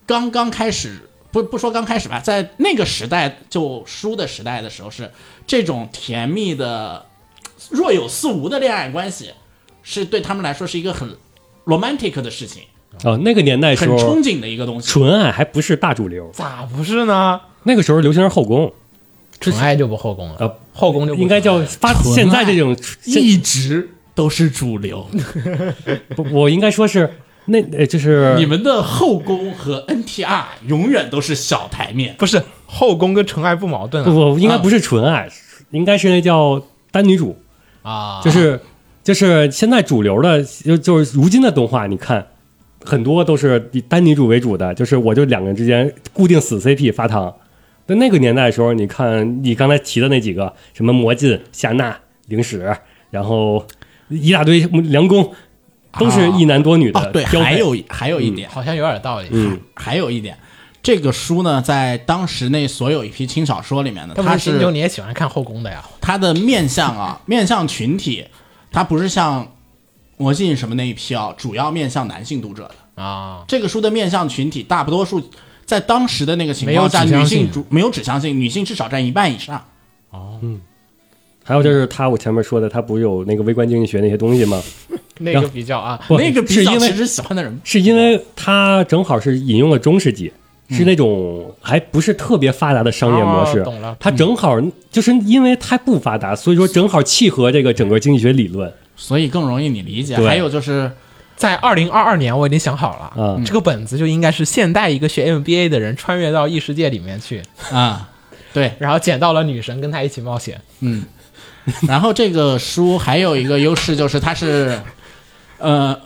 刚刚开始，不不说刚开始吧，在那个时代就书的时代的时候，是这种甜蜜的若有似无的恋爱关系，是对他们来说是一个很 romantic 的事情，哦，那个年代时候很憧，憬的一个东西。纯爱还不是大主流，咋不是呢？那个时候流行是后宫，纯爱就不后宫了，呃，后宫就不应该叫发现在这种一直都是主流，[LAUGHS] 不，我应该说是那呃，就是你们的后宫和 NTR 永远都是小台面。不是后宫跟纯爱不矛盾不应该不是纯爱，应该是那叫单女主，啊，就是就是现在主流的，就就是如今的动画，你看很多都是以单女主为主的，就是我就两个人之间固定死 CP 发糖。那那个年代的时候，你看你刚才提的那几个，什么魔镜、夏娜、灵史，然后一大堆梁公，都是一男多女的哦，对。还有还有一点，好像有点道理。嗯，还有一点，这个书呢，在当时那所有一批轻小说里面呢，要不它是新九你也喜欢看后宫的呀？它的面向啊，[LAUGHS] 面向群体，它不是像魔镜什么那一批啊，主要面向男性读者的。啊，这个书的面向群体，大多数在当时的那个情况下，女性主没有指向性，女性至少占一半以上。哦，嗯还有就是他，我前面说的，他不是有那个微观经济学那些东西吗？[LAUGHS] 那个比较啊，那个比是因为较其实喜欢的人是因为他正好是引用了中世纪，是那种还不是特别发达的商业模式。哦懂了它正好就是因为它不发达，所以说正好契合这个整个经济学理论。所以更容易你理解。还有就是，在二零二二年我已经想好了，嗯这个本子就应该是现代一个学 MBA 的人穿越到异世界里面去，[LAUGHS] 啊、对，然后捡到了女神，跟他一起冒险。嗯 [LAUGHS] 然后这个书还有一个优势就是它是，呃，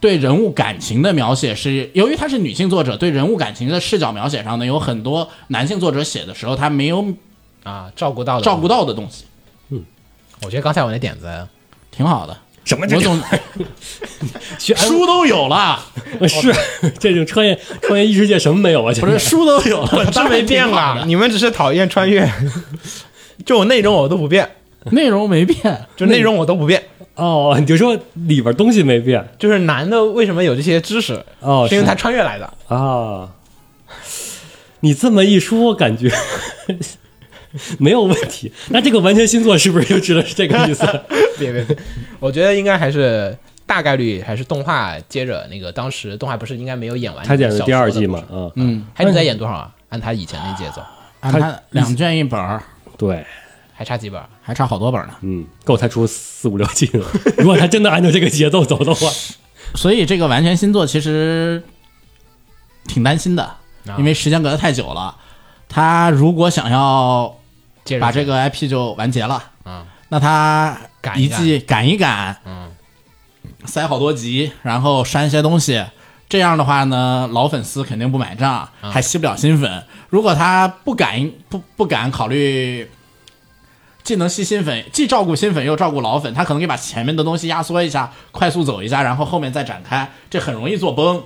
对人物感情的描写是，由于她是女性作者，对人物感情的视角描写上呢，有很多男性作者写的时候他没有啊，照顾到的照顾，到的东西，嗯我觉得刚才我那点子挺好的。什么这我总 [LAUGHS] 书都有了，[LAUGHS] 是 [LAUGHS] 这种穿越穿越异世界什么没有啊？不是书都有了，本质没变啊你们只是讨厌穿越，就我内容我都不变，内容没变。就内容我都不变，哦，你就说里边东西没变就是男的为什么有这些知识，哦，是因为他穿越来的。啊。你这么一说，感觉 [LAUGHS] 没有问题。那这个完全星座是不是就指的是这个意思？[LAUGHS] 别别别，我觉得应该还是大概率还是动画接着那个，当时动画不是应该没有演完他演的第二季嘛嘛？，啊，嗯，还能再演多少啊？按他以前那节奏，按他两卷一本儿，对，还差几本？还差好多本呢。嗯，够他出四五六季了。[LAUGHS] 如果他真的按照这个节奏走的话，所以这个完全新作其实挺担心的，啊因为时间隔得太久了。他如果想要把这个 IP 就完结了，嗯，那他赶一季赶一赶，嗯，塞好多集，然后删一些东西。这样的话呢，老粉丝肯定不买账，嗯还吸不了新粉。如果他不敢不不敢考虑，既能吸新粉，既照顾新粉又照顾老粉，他可能可以把前面的东西压缩一下，快速走一下，然后后面再展开，这很容易做崩。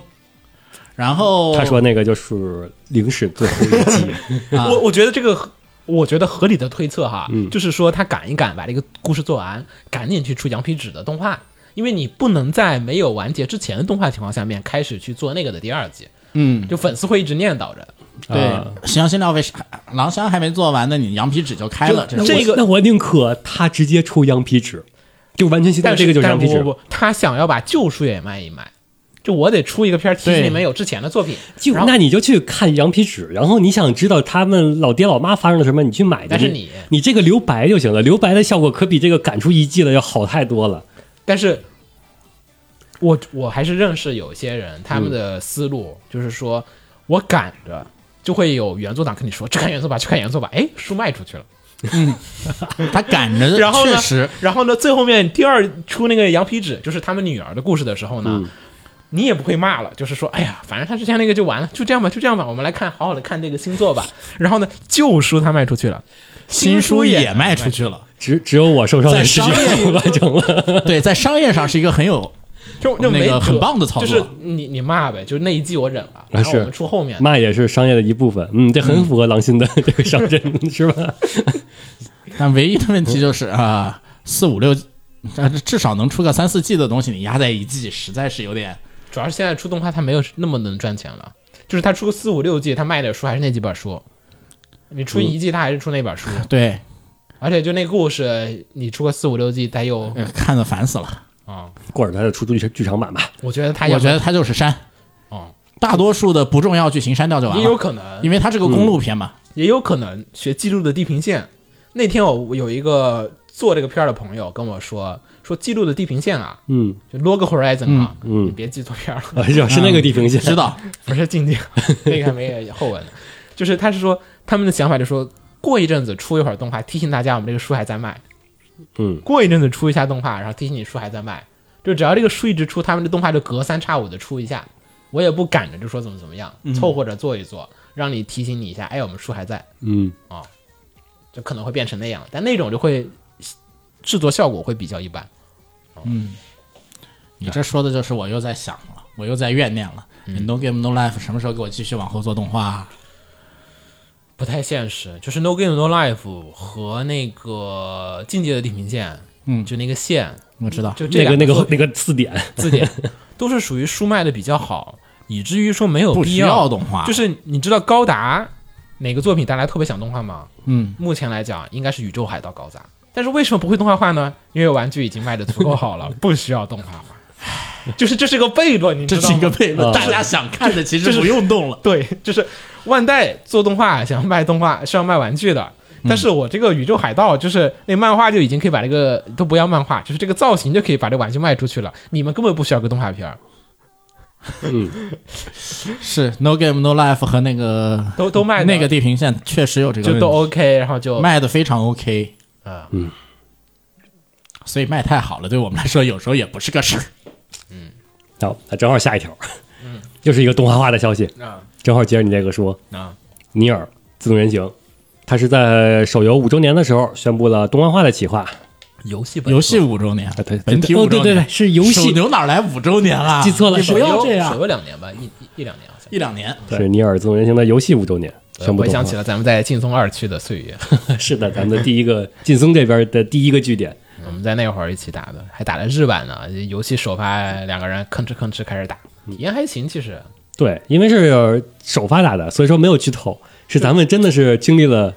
然后他说那个就是零食最后一季，[LAUGHS] 啊我我觉得这个。我觉得合理的推测哈，嗯就是说他赶一赶把这个故事做完，赶紧去出羊皮纸的动画，因为你不能在没有完结之前的动画情况下面开始去做那个的第二季，嗯，就粉丝会一直念叨着。对啊，行星料为啥狼香还没做完呢？你羊皮纸就开了，这这个那我宁可他直接出羊皮纸，就完全期待这个就是羊皮纸不，不不，他想要把旧书也卖一卖，就我得出一个片儿，其实对里面有之前的作品，就那你就去看羊皮纸，然后你想知道他们老爹老妈发生了什么，你去买去。但是你你这个留白就行了，留白的效果可比这个赶出一季的要好太多了。但是我我还是认识有些人，他们的思路就是说，我赶着就会有原作党跟你说，去看原作吧，去看原作吧，哎，书卖出去了，嗯他赶着，[LAUGHS] 然后呢确实，然后呢，最后面第二出那个羊皮纸，就是他们女儿的故事的时候呢。你也不会骂了，就是说，哎呀，反正他之前那个就完了，就这样吧，就这样吧，我们来看，好好的看这个新作吧。然后呢，旧书他卖出去了，新书也也卖出去了。只只有我受伤的事情在商业完成了。[LAUGHS] 对，在商业上是一个很有就就没那个很棒的操作就是你你骂呗，就是那一季我忍了，然后我们出后面。骂也是商业的一部分，嗯，这很符合狼心的这个商人，[LAUGHS] 是吧？[LAUGHS] 但唯一的问题就是啊，四五六，呃，至少能出个三四季的东西，你压在一季，实在是有点。主要是现在出动画它没有那么能赚钱了，就是它出个四五六季，它卖的书还是那几本书，你出一季它还是出那本书，对，而且就那故事你出个四五六季，它又呃看的烦死了。啊、或者他就出剧剧场版吧。我觉得它我觉得它就是删，嗯，大多数的不重要剧情删掉就完了，也有可能，因为它是个公路片嘛。也有可能学记录的地平线。那天我有一个做这个片儿的朋友跟我说，说记录的地平线啊，嗯。就 Log Horizon 啊，嗯。你别记错片儿了，[LAUGHS] 啊，是是那个地平线，知道，不是静静，[LAUGHS] 那个还没后文。就是他是说他们的想法，就说过一阵子出一会儿动画，提醒大家我们这个书还在卖。嗯，过一阵子出一下动画，然后提醒你书还在卖。就只要这个书一直出，他们的动画就隔三差五的出一下。我也不赶着就说怎么怎么样，凑合着做一做，让你提醒你一下，哎，我们书还在，嗯，啊就可能会变成那样。但那种就会制作效果会比较一般。嗯你这说的就是我又在想了，我又在怨念了。你 No Game No Life 什么时候给我继续往后做动画啊？不太现实，就是 No Game No Life 和那个境界的地平线，嗯就那个线，我知道，就这那个那个那个字典，[LAUGHS] 字典都是属于书卖的比较好，以至于说没有必要要动画，就是你知道高达哪个作品大家特别想动画吗？嗯，目前来讲应该是宇宙海盗高达，但是为什么不会动画化呢？因为玩具已经卖的足够好了，[LAUGHS] 不需要动画化。就是这是个悖论，你知道吗？这是一个悖论，啊大家想看的其实不用动了。对，就是万代做动画想要卖动画是要卖玩具的，但是我这个宇宙海盗就是那漫画就已经可以把这个都不要漫画，就是这个造型就可以把这玩具卖出去了，你们根本不需要个动画片儿，嗯。是 No Game No Life 和那个都都卖那个地平线确实有这个就都 OK，然后就卖的非常 OK，啊所以卖太好了，对我们来说有时候也不是个事儿。嗯。好，那正好下一条，嗯。又是一个动画化的消息，啊正好接着你这个说，啊尼尔自动人形，它是在手游五周年的时候宣布了动画化的企划。游戏本游戏五周年啊，对，本体哦五周年，对对对，是游戏，手牛哪来五周年啊？记错了你不要这样手，游两年吧，一一一两年好像。一两年。是尼尔自动人形的游戏五周年宣布动画回想起。了咱们在劲松二区的岁月，[LAUGHS] 是的，咱们的第一个 [LAUGHS] 劲松这边的第一个据点。我们在那会儿一起打的，还打的日版呢。游戏首发两个人吭哧吭哧开始打，体验还行。其实对，因为是首发打的，所以说没有剧透。是咱们真的是经历了，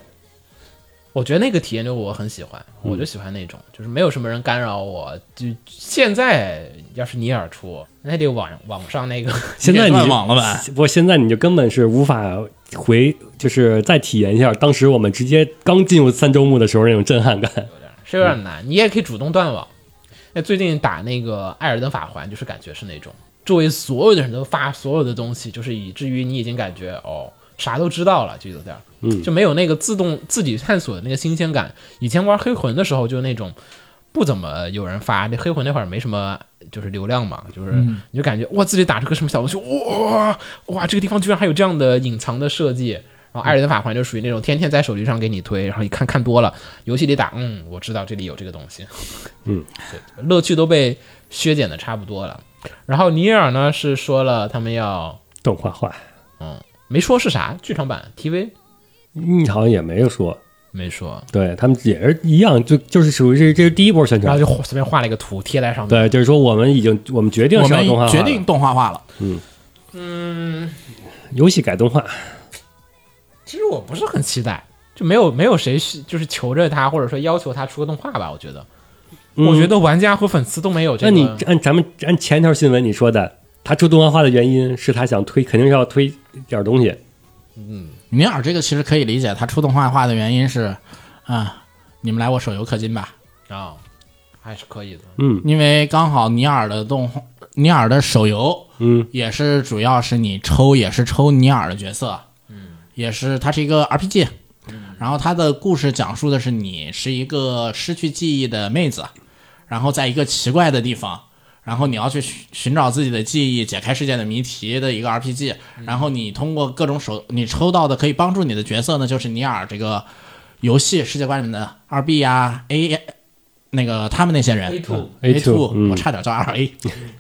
我觉得那个体验就我很喜欢，我就喜欢那种，就是没有什么人干扰我。就现在要是尼尔出，那得网网上那个 [LAUGHS] 现在你断网了吧？不过现在你就根本是无法回，就是再体验一下当时我们直接刚进入三周目的时候那种震撼感。是有点难。你也可以主动断网。那最近打那个《艾尔登法环》，就是感觉是那种周围所有的人都发所有的东西，就是以至于你已经感觉哦啥都知道了，就有点儿，嗯就没有那个自动自己探索的那个新鲜感。以前玩黑魂的时候，就那种不怎么有人发，那黑魂那会儿没什么就是流量嘛，就是你就感觉哇自己打出个什么小东西，哇哇这个地方居然还有这样的隐藏的设计。然后艾尔登法环就属于那种天天在手机上给你推，然后一看看多了，游戏里打，嗯，我知道这里有这个东西，嗯，对，乐趣都被削减的差不多了。然后尼尔呢是说了他们要动画化，嗯没说是啥剧场版 TV 嗯，好像也没有说。没说，对他们也是一样，就就是属于是这是第一波宣传。然后就随便画了一个图贴在上面。对，就是说我们已经我们决定我是要动画化了们决定动画化了。嗯游戏改动画，其实我不是很期待，就没有没有谁是就是求着他或者说要求他出个动画吧。我觉得，嗯我觉得玩家和粉丝都没有这个。那你按咱们按前一条新闻你说的，他出动画化的原因是他想推，肯定是要推点东西。嗯尼尔这个其实可以理解，他出动画化的原因是，啊，你们来我手游氪金吧，啊、还是可以的。嗯因为刚好尼尔的动画，尼尔的手游嗯也是主要是你抽，也是抽尼尔的角色，嗯，也是它是一个 RPG，然后它的故事讲述的是你是一个失去记忆的妹子，然后在一个奇怪的地方。然后你要去寻寻找自己的记忆，解开世界的谜题的一个 RPG。然后你通过各种手，你抽到的可以帮助你的角色呢，就是尼尔这个游戏世界观里面的二 B 呀、A 那个他们那些人 A2 A A2 two，嗯我差点叫二 A。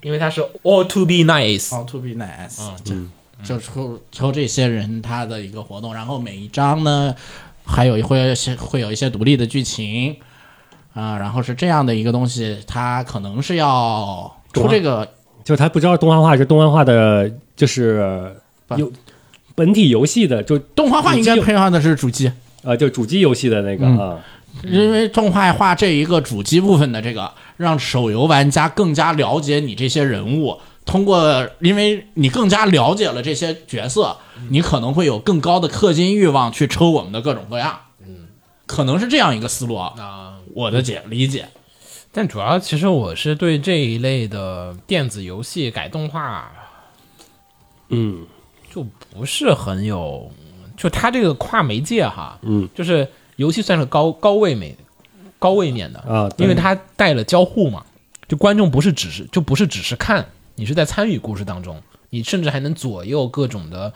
因为他是 all to be nice，All to be nice，嗯就抽抽这些人他的一个活动，然后每一章呢，还有一会会有一些独立的剧情啊、然后是这样的一个东西，它可能是要出这个就是他不知道动画化是动画化的，就是本体游戏的，就动画化，应该配上的是主机，呃就主机游戏的那个因为动画化这一个主机部分的这个，让手游玩家更加了解你这些人物。通过，因为你更加了解了这些角色，你可能会有更高的氪金欲望去抽我们的各种各样。嗯，可能是这样一个思路啊。啊。我的解理解，但主要其实我是对这一类的电子游戏改动画嗯就不是很有，就它这个跨媒介哈，嗯就是游戏算是高高位美高位面的啊因为它带了交互嘛，就观众不是只是就不是只是看，你是在参与故事当中，你甚至还能左右各种的。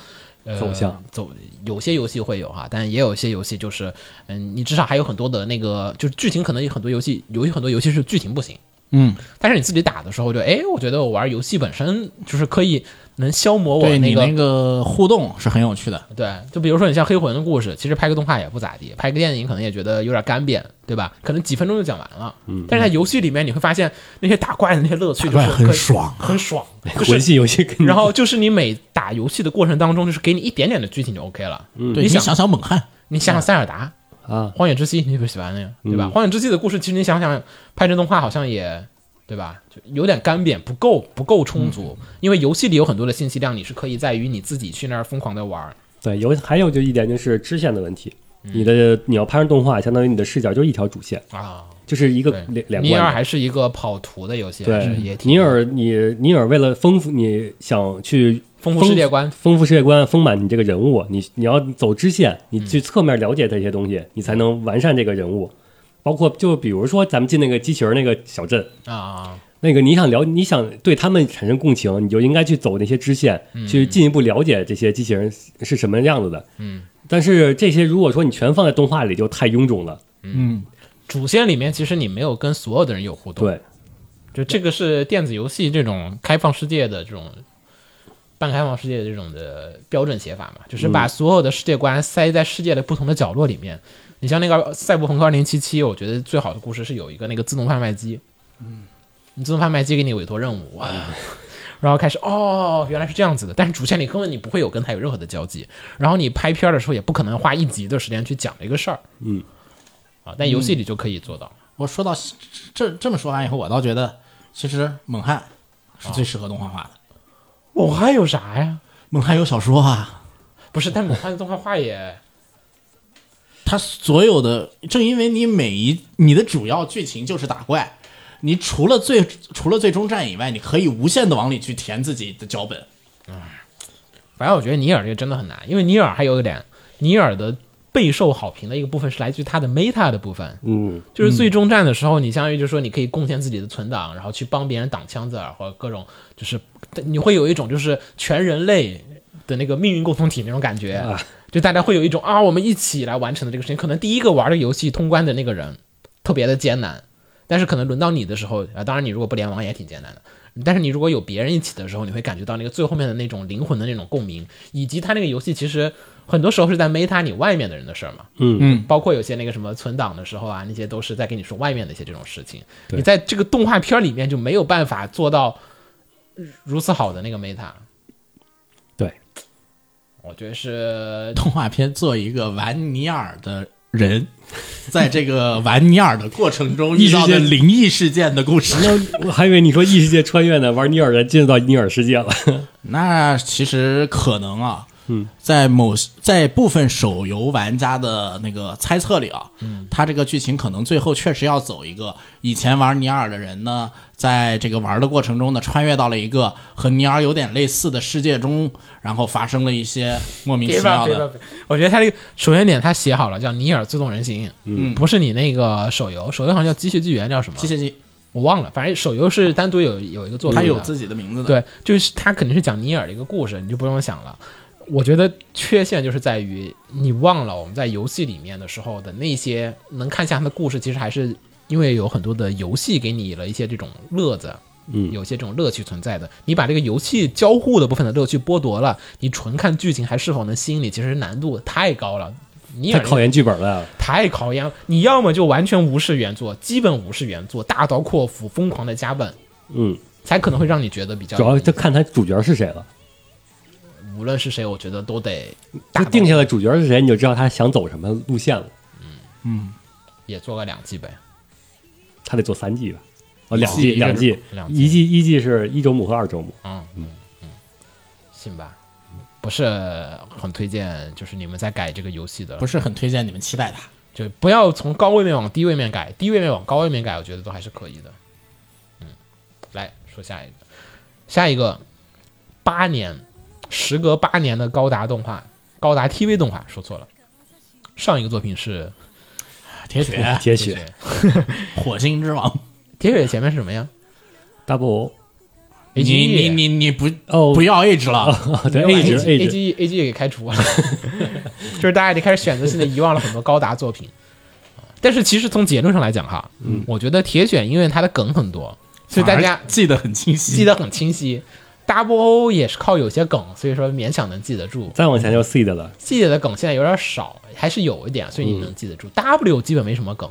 呃，走向。走，有些游戏会有哈，但也有些游戏就是，嗯，你至少还有很多的那个，就是剧情可能有很多游戏，有很多游戏是剧情不行，嗯，但是你自己打的时候就，哎，我觉得我玩游戏本身就是可以能消磨我那个你那个互动是很有趣的。对，就比如说你像黑魂的故事，其实拍个动画也不咋地，拍个电影可能也觉得有点干瘪，对吧？可能几分钟就讲完了。嗯，但是在游戏里面你会发现那些打怪的那些乐趣就是 [LAUGHS] 很爽很爽。[LAUGHS] 就是魂系游戏然后就是你每打游戏的过程当中，就是给你一点点的剧情就 OK 了。嗯，对，你想想想猛汉，你想想塞尔达、啊，荒野之息，你不喜欢那个对吧？荒野之息的故事，其实你想想拍成动画好像也。对吧？就有点干瘪，不够不够充足，因为游戏里有很多的信息量，你是可以在于你自己去那儿疯狂的玩儿，对，有还有就一点就是支线的问题，嗯你的你要拍成动画，相当于你的视角就是一条主线，啊。就是一个两，两尼尔。还是一个跑图的游戏，对尼尔，你尼尔为了丰富，你想去丰富世界观，丰富世界观，丰满你这个人物，你你要走支线，你嗯。去侧面了解这些东西，你才能完善这个人物。包括就比如说咱们进那个机器人那个小镇，啊，那个你想了，你想对他们产生共情，你就应该去走那些支线，去进一步了解这些机器人是什么样子的。嗯，但是这些如果说你全放在动画里，就太臃肿了。嗯，主线里面其实你没有跟所有的人有互动，，对，就这个是电子游戏这种开放世界的这种半开放世界的这种的标准写法嘛，就是把所有的世界观塞在世界的不同的角落里面。你像那个《赛博朋克2077》，我觉得最好的故事是有一个那个自动贩卖机，嗯，你自动贩卖机给你委托任务，哇。然后开始哦，原来是这样子的，但是主线里根本你不会有跟他有任何的交集，然后你拍片的时候也不可能花一集的时间去讲这个事儿，嗯，啊，但游戏里就可以做到，我说到这这么说完以后，我倒觉得其实猛汉是最适合动画化的。我还有啥呀？猛汉有小说啊，不是，但猛汉的动画画也它所有的正因为你每一你的主要剧情就是打怪，你除了最除了最终战以外，你可以无限的往里去填自己的脚本。反正我觉得尼尔这个真的很难，因为尼尔还有一点，尼尔的备受好评的一个部分是来自于他的 meta 的部分，嗯，就是最终战的时候，你相当于就是说你可以贡献自己的存档，然后去帮别人挡枪子儿或者各种，就是你会有一种就是全人类的那个命运共同体那种感觉，啊就大家会有一种啊，我们一起来完成的这个事情。可能第一个玩这个游戏通关的那个人特别的艰难，但是可能轮到你的时候啊，当然你如果不联网也挺艰难的。但是你如果有别人一起的时候，你会感觉到那个最后面的那种灵魂的那种共鸣，以及它那个游戏其实很多时候是在 meta 你外面的人的事儿嘛，嗯嗯，包括有些那个什么存档的时候啊，那些都是在跟你说外面的一些这种事情。你在这个动画片里面就没有办法做到如此好的那个 meta，对，我觉得是 [LAUGHS] 动画片做一个玩尼尔的人，[LAUGHS] 在这个玩尼尔的过程中遇到的灵异事件的故事。那我还以为你说异世界穿越呢，玩尼尔人进入到尼尔世界了。[LAUGHS] 那其实可能啊，嗯，在某在部分手游玩家的那个猜测里啊，嗯，他这个剧情可能最后确实要走一个以前玩尼尔的人呢，在这个玩的过程中呢，穿越到了一个和尼尔有点类似的世界中，然后发生了一些莫名其妙的！我觉得他这个首先点他写好了，叫尼尔自动人形，嗯不是你那个手游，手游好像叫机械纪元叫什么？机械纪，我忘了，反正手游是单独有有一个作品的，他有自己的名字的，，对，就是它肯定是讲尼尔的一个故事，你就不用想了。我觉得缺陷就是在于你忘了我们在游戏里面的时候的那些能看下他的故事，其实还是因为有很多的游戏给你了一些这种乐子，嗯有些这种乐趣存在的。你把这个游戏交互的部分的乐趣剥夺了，你纯看剧情还是否能吸引你，其实难度太高了。你太考验剧本了。太考验了，你要么就完全无视原作，基本无视原作，大刀阔斧、疯狂的加本，嗯，才可能会让你觉得比较主要就看他主角是谁了。无论是谁，我觉得都得就定下来主角是谁，你就知道他想走什么路线了。嗯也做个两季呗，他得做三季吧？哦，两季季，两季，两季一季一季是一周目和二周目。嗯嗯嗯，信吧，不是很推荐，就是你们在改这个游戏的，不是很推荐你们期待它。就不要从高位面往低位面改，低位面往高位面改，我觉得都还是可以的。嗯，来说下一个，下一个八年，时隔八年的高达动画，高达 TV 动画，说错了。上一个作品是铁血，铁血。火星之王，铁血前面是什么呀？Double 你？A G 你你你不哦。不要 age 了，对 A age G A age G A G 给开除了，[LAUGHS] 就是大家已经开始选择性的遗忘了很多高达作品。但是其实从结论上来讲哈，嗯，我觉得铁血因为它的梗很多，所以大家记得很清晰。记得很清晰。Double O 也是靠有些梗，所以说勉强能记得住。再往前就 seed 了。记得的梗现在有点少，还是有一点，所以你能记得住。W 基本没什么梗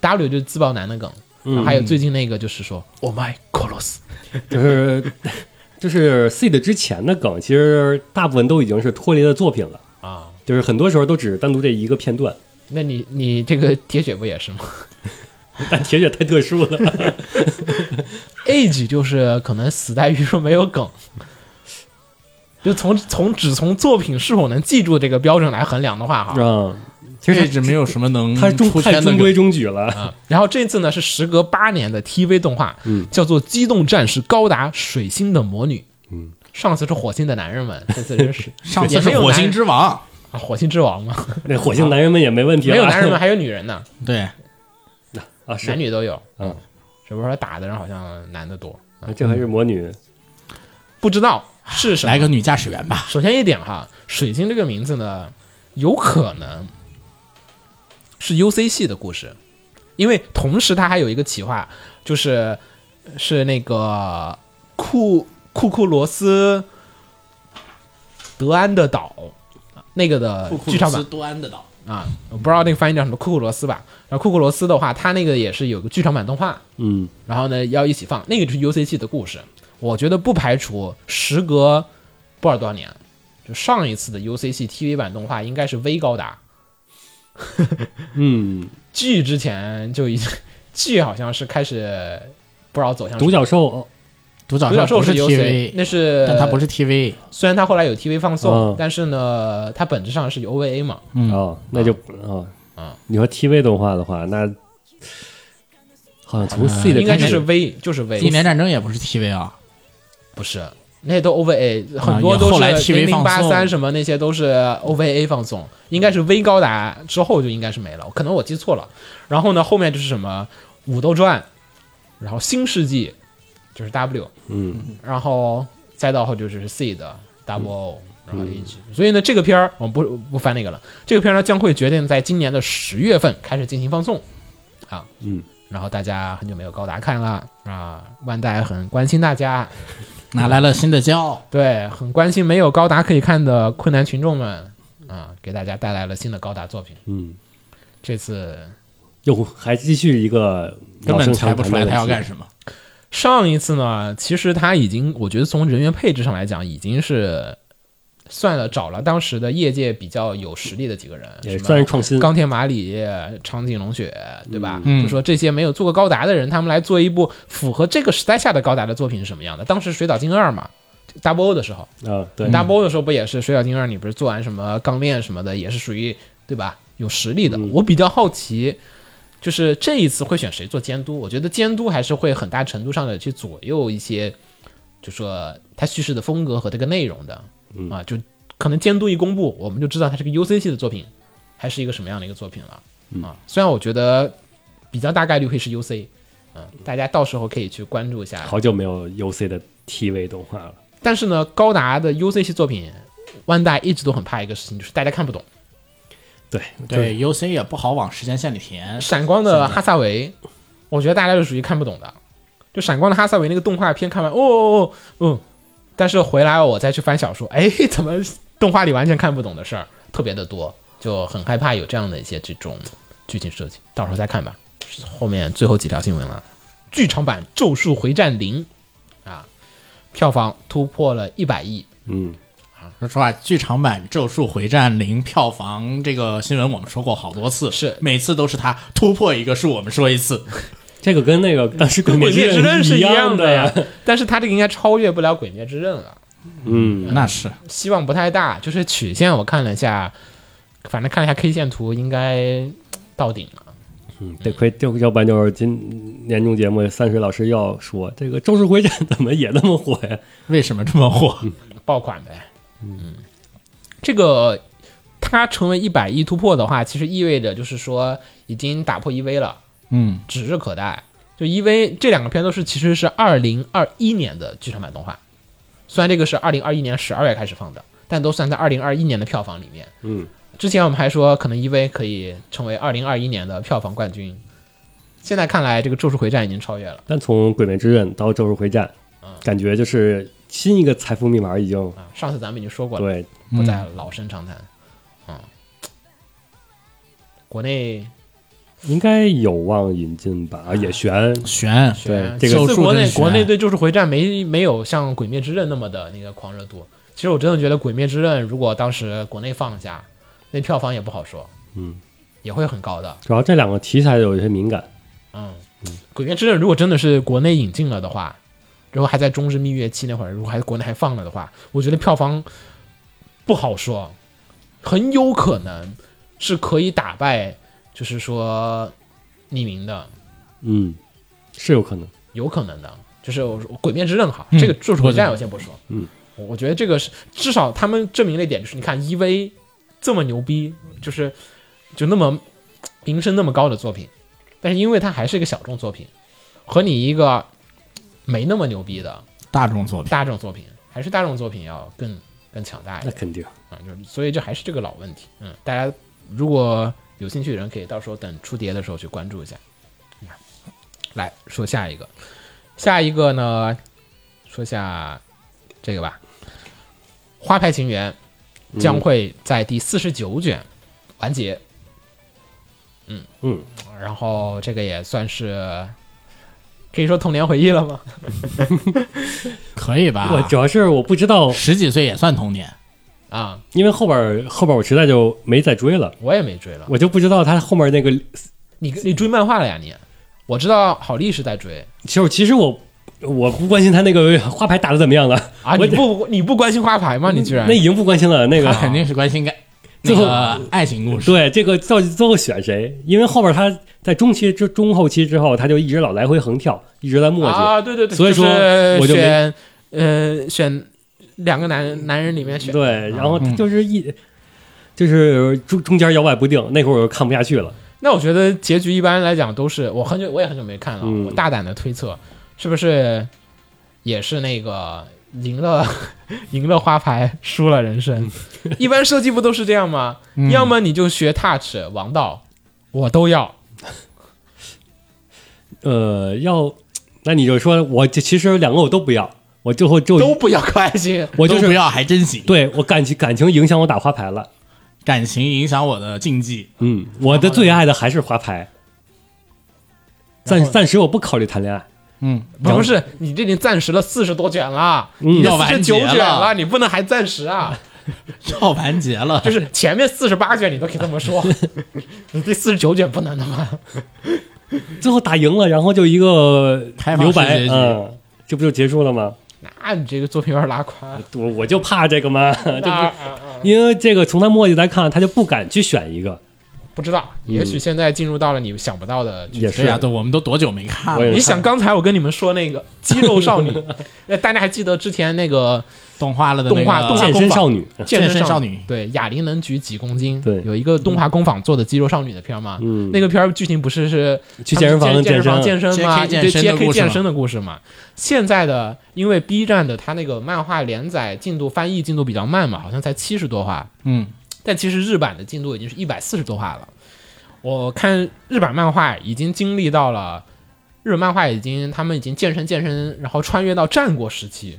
，W 就是自爆男的梗，然后还有最近那个就是说 Oh my Colos，就是就是 seed 之前的梗，其实大部分都已经是脱离了作品了。啊，就是很多时候都只是单独这一个片段，那你你这个铁血不也是吗 [LAUGHS] 但铁血太特殊了。[LAUGHS] Age 就是可能死在于说没有梗，就从从只从作品是否能记住这个标准来衡量的话哈，嗯，其实 age 没有什么能他中出圈的太中规。中矩了。啊，然后这次呢是时隔八年的 TV 动画，嗯叫做《机动战士高达水星的魔女》。嗯，上次是火星的男人们，这次是 [LAUGHS] 上次是火星之王，啊，火星之王嘛，那火星男人们也没问题了，没有男人们还有女人呢，对，啊，是男女都有。嗯，只不过说打的人好像男的多，啊这还是魔女，不知道是什么。来个女驾驶员吧。首先一点哈，水晶这个名字呢，有可能是 UC 系的故事，因为同时它还有一个企划，就是是那个库库库罗斯德安的岛那个的剧场版多安的岛，啊，我不知道那个翻译叫什么库库罗斯吧。然后库库罗斯的话，它那个也是有个剧场版动画，嗯，然后呢要一起放，那个就是 U C G 的故事。我觉得不排除时隔不知道多少年，就上一次的 U C G T V 版动画应该是 V 高达，嗯，[LAUGHS] 剧之前就已经剧好像是开始不知道走向独角兽独角兽不是 TV，那是但它不是 TV。虽然它后来有 TV 放送，嗯。但是呢，它本质上是有 OVA 嘛，嗯。哦，那就哦。啊，你说 TV 动画的话，那好像从 C 的开始。应该就是 V 就是地 V，年战争也不是 TV 啊，不是，那些都 OVA，很多都是 TV 零零八三什么那些都是 OVA 放送，应该是 V 高达之后就应该是没了，可能我记错了。然后呢，后面就是什么武斗传，然后新世纪就是 W，嗯，然后再到后就是 C 的 Double O，然后 H，、所以呢，这个片儿我们不不翻那个了，这个片儿呢将会决定在今年的十月份开始进行放送，啊，嗯，然后大家很久没有高达看了。啊，万代很关心大家，[LAUGHS] 拿来了新的骄傲。对，很关心没有高达可以看的困难群众们。啊，给大家带来了新的高达作品。嗯，这次又还继续一个根本猜不出来他要干什么。上一次呢，其实他已经，我觉得从人员配置上来讲，已经是算了找了当时的业界比较有实力的几个人，也算是创新。钢铁马里、长颈龙雪，对吧？嗯就说这些没有做过高达的人，他们来做一部符合这个时代下的高达的作品是什么样的？当时水岛精二嘛，Double O 的时候，啊，对，Double O 的时候不也是水岛精二？你不是做完什么钢链什么的，也是属于对吧？有实力的。我比较好奇，就是这一次会选谁做监督？我觉得监督还是会很大程度上的去左右一些，就说他叙事的风格和这个内容的啊，就可能监督一公布，我们就知道它是个 UC 系的作品，还是一个什么样的一个作品了啊。虽然我觉得比较大概率会是 UC，嗯、大家到时候可以去关注一下。好久没有 UC 的 TV 动画了。但是呢，高达的 UC 系作品，万代一直都很怕一个事情，就是大家看不懂。对对，UC 也不好往时间线里填。闪光的哈萨维，我觉得大家是属于看不懂的。就闪光的哈萨维那个动画片看完，哦哦哦，嗯，但是回来我再去翻小说，哎，怎么动画里完全看不懂的事儿特别的多，就很害怕有这样的一些这种剧情设计。到时候再看吧。后面最后几条新闻了，剧场版《咒术回战零》啊，票房突破了一百亿，嗯，说实话，剧场版《咒术回战零》票房这个新闻我们说过好多次，是每次都是他突破一个数，我们说一次。这个跟那个当时《鬼《鬼灭之刃》是一一样的呀，[LAUGHS] 但是他这个应该超越不了《鬼灭之刃》了。嗯，那是希望不太大，就是曲线我看了一下，反正看了一下 K 线图，应该到顶了。嗯得亏就要不然就是今年终节目三水老师要说这个《咒术回战》怎么也那么火呀？为什么这么火？爆款呗。嗯，这个它成为一百亿突破的话，其实意味着就是说已经打破 EV 了，嗯，指日可待。就 EV 这两个片都是其实是二零二一年的剧场版动画，虽然这个是二零二一年十二月开始放的，但都算在二零二一年的票房里面。嗯，之前我们还说可能 EV 可以成为二零二一年的票房冠军，现在看来这个《咒术回战》已经超越了。但从《鬼灭之刃》到《咒术回战》，感觉就是新一个财富密码已经啊！上次咱们已经说过了，对不再老生常谈。嗯，国内应该有望引进吧，啊也悬。悬选对这个国内国内对《咒术回战》没没有像《鬼灭之刃》那么的那个狂热度。其实我真的觉得《鬼灭之刃》如果当时国内放下，那票房也不好说，嗯，也会很高的。主要这两个题材有一些敏感。嗯，《鬼灭之刃》如果真的是国内引进了的话，然后还在中日蜜月期那会儿，如果还国内还放了的话，我觉得票房不好说，很有可能是可以打败，就是说匿名的，嗯，是有可能。有可能的。就是我《鬼灭之刃》哈，嗯这个《咒术回战》我先不说，嗯，我我觉得这个是至少他们证明了一点，就是你看 EV 这么牛逼，就是就那么名声那么高的作品，但是因为它还是一个小众作品，和你一个没那么牛逼的大众作品。大众作品，还是大众作品要更更强大一点。那肯定。啊，就是所以这还是这个老问题，嗯，大家如果有兴趣的人，可以到时候等出碟的时候去关注一下。嗯来说下一个，下一个呢，说下这个吧，《花牌情缘》将会在第四十九卷完结，嗯。嗯，然后这个也算是可以说童年回忆了吗？[LAUGHS] 可以吧？我主要是我不知道，十几岁也算童年。啊，因为后边后边我实在就没再追了，我也没追了，我就不知道他后面那个。你你追漫画了呀你？我知道好丽是在追其实其实我我不关心他那个花牌打的怎么样了，啊，我你不你不关心花牌吗？你居然那已经不关心了。那个肯定是关心感最后那个爱情故事。对这个到底最后选谁？因为后边他在中期之中后期之后，他就一直老来回横跳，一直在磨叽。啊，对对对，所以说我就没选呃选两个男男人里面选对，然后就是一、就是中中间摇摆不定，那会儿我就看不下去了。那我觉得结局一般来讲都是我很久我也很久没看了，嗯我大胆的推测，是不是也是那个赢了 [LAUGHS] 赢了花牌，输了人生？一般设计不都是这样吗？嗯要么你就学 Touch 王道，我都要。呃，要那你就说我这其实两个我都不要，我最后就都不要开心，我就是不要还真行，对我感情感情影响我打花牌了。感情影响我的竞技。嗯，我的最爱的还是花牌。暂暂时我不考虑谈恋爱。嗯，不是你这已经暂时了四十多卷了，嗯你这要完四十九结了卷了，你不能还暂时啊！[LAUGHS] 要完结了，就是前面四十八卷你都可以这么说，[LAUGHS] 你第四十九卷不能的吗？最后打赢了，然后就一个留白，嗯，这不就结束了吗？那你这个作品有点拉垮。我我就怕这个嘛，[LAUGHS] 就啊不啊啊因为这个从他墨迹来看，他就不敢去选一个，不知道，也许现在进入到了你想不到的。也是。对呀，都我们都多久没看了？你想，刚才我跟你们说那个肌肉少女，呃大家还记得之前那个动画了的动画那个健动画工坊。身少女，健健身少女。女，对哑铃能举几公斤？对。有一个动画工坊做的肌肉少女的片儿嘛。嗯，那个片儿剧情不是是去健身房健身。房健身健身嘛，对健身的 JK 故事嘛健身的故事嘛。现在的因为 B 站的它那个漫画连载进度翻译进度比较慢嘛，好像才七十多话，嗯，但其实日版的进度已经是一百四十多话了。我看日版漫画已经经历到了，日本漫画已经他们已经健身健身，然后穿越到战国时期，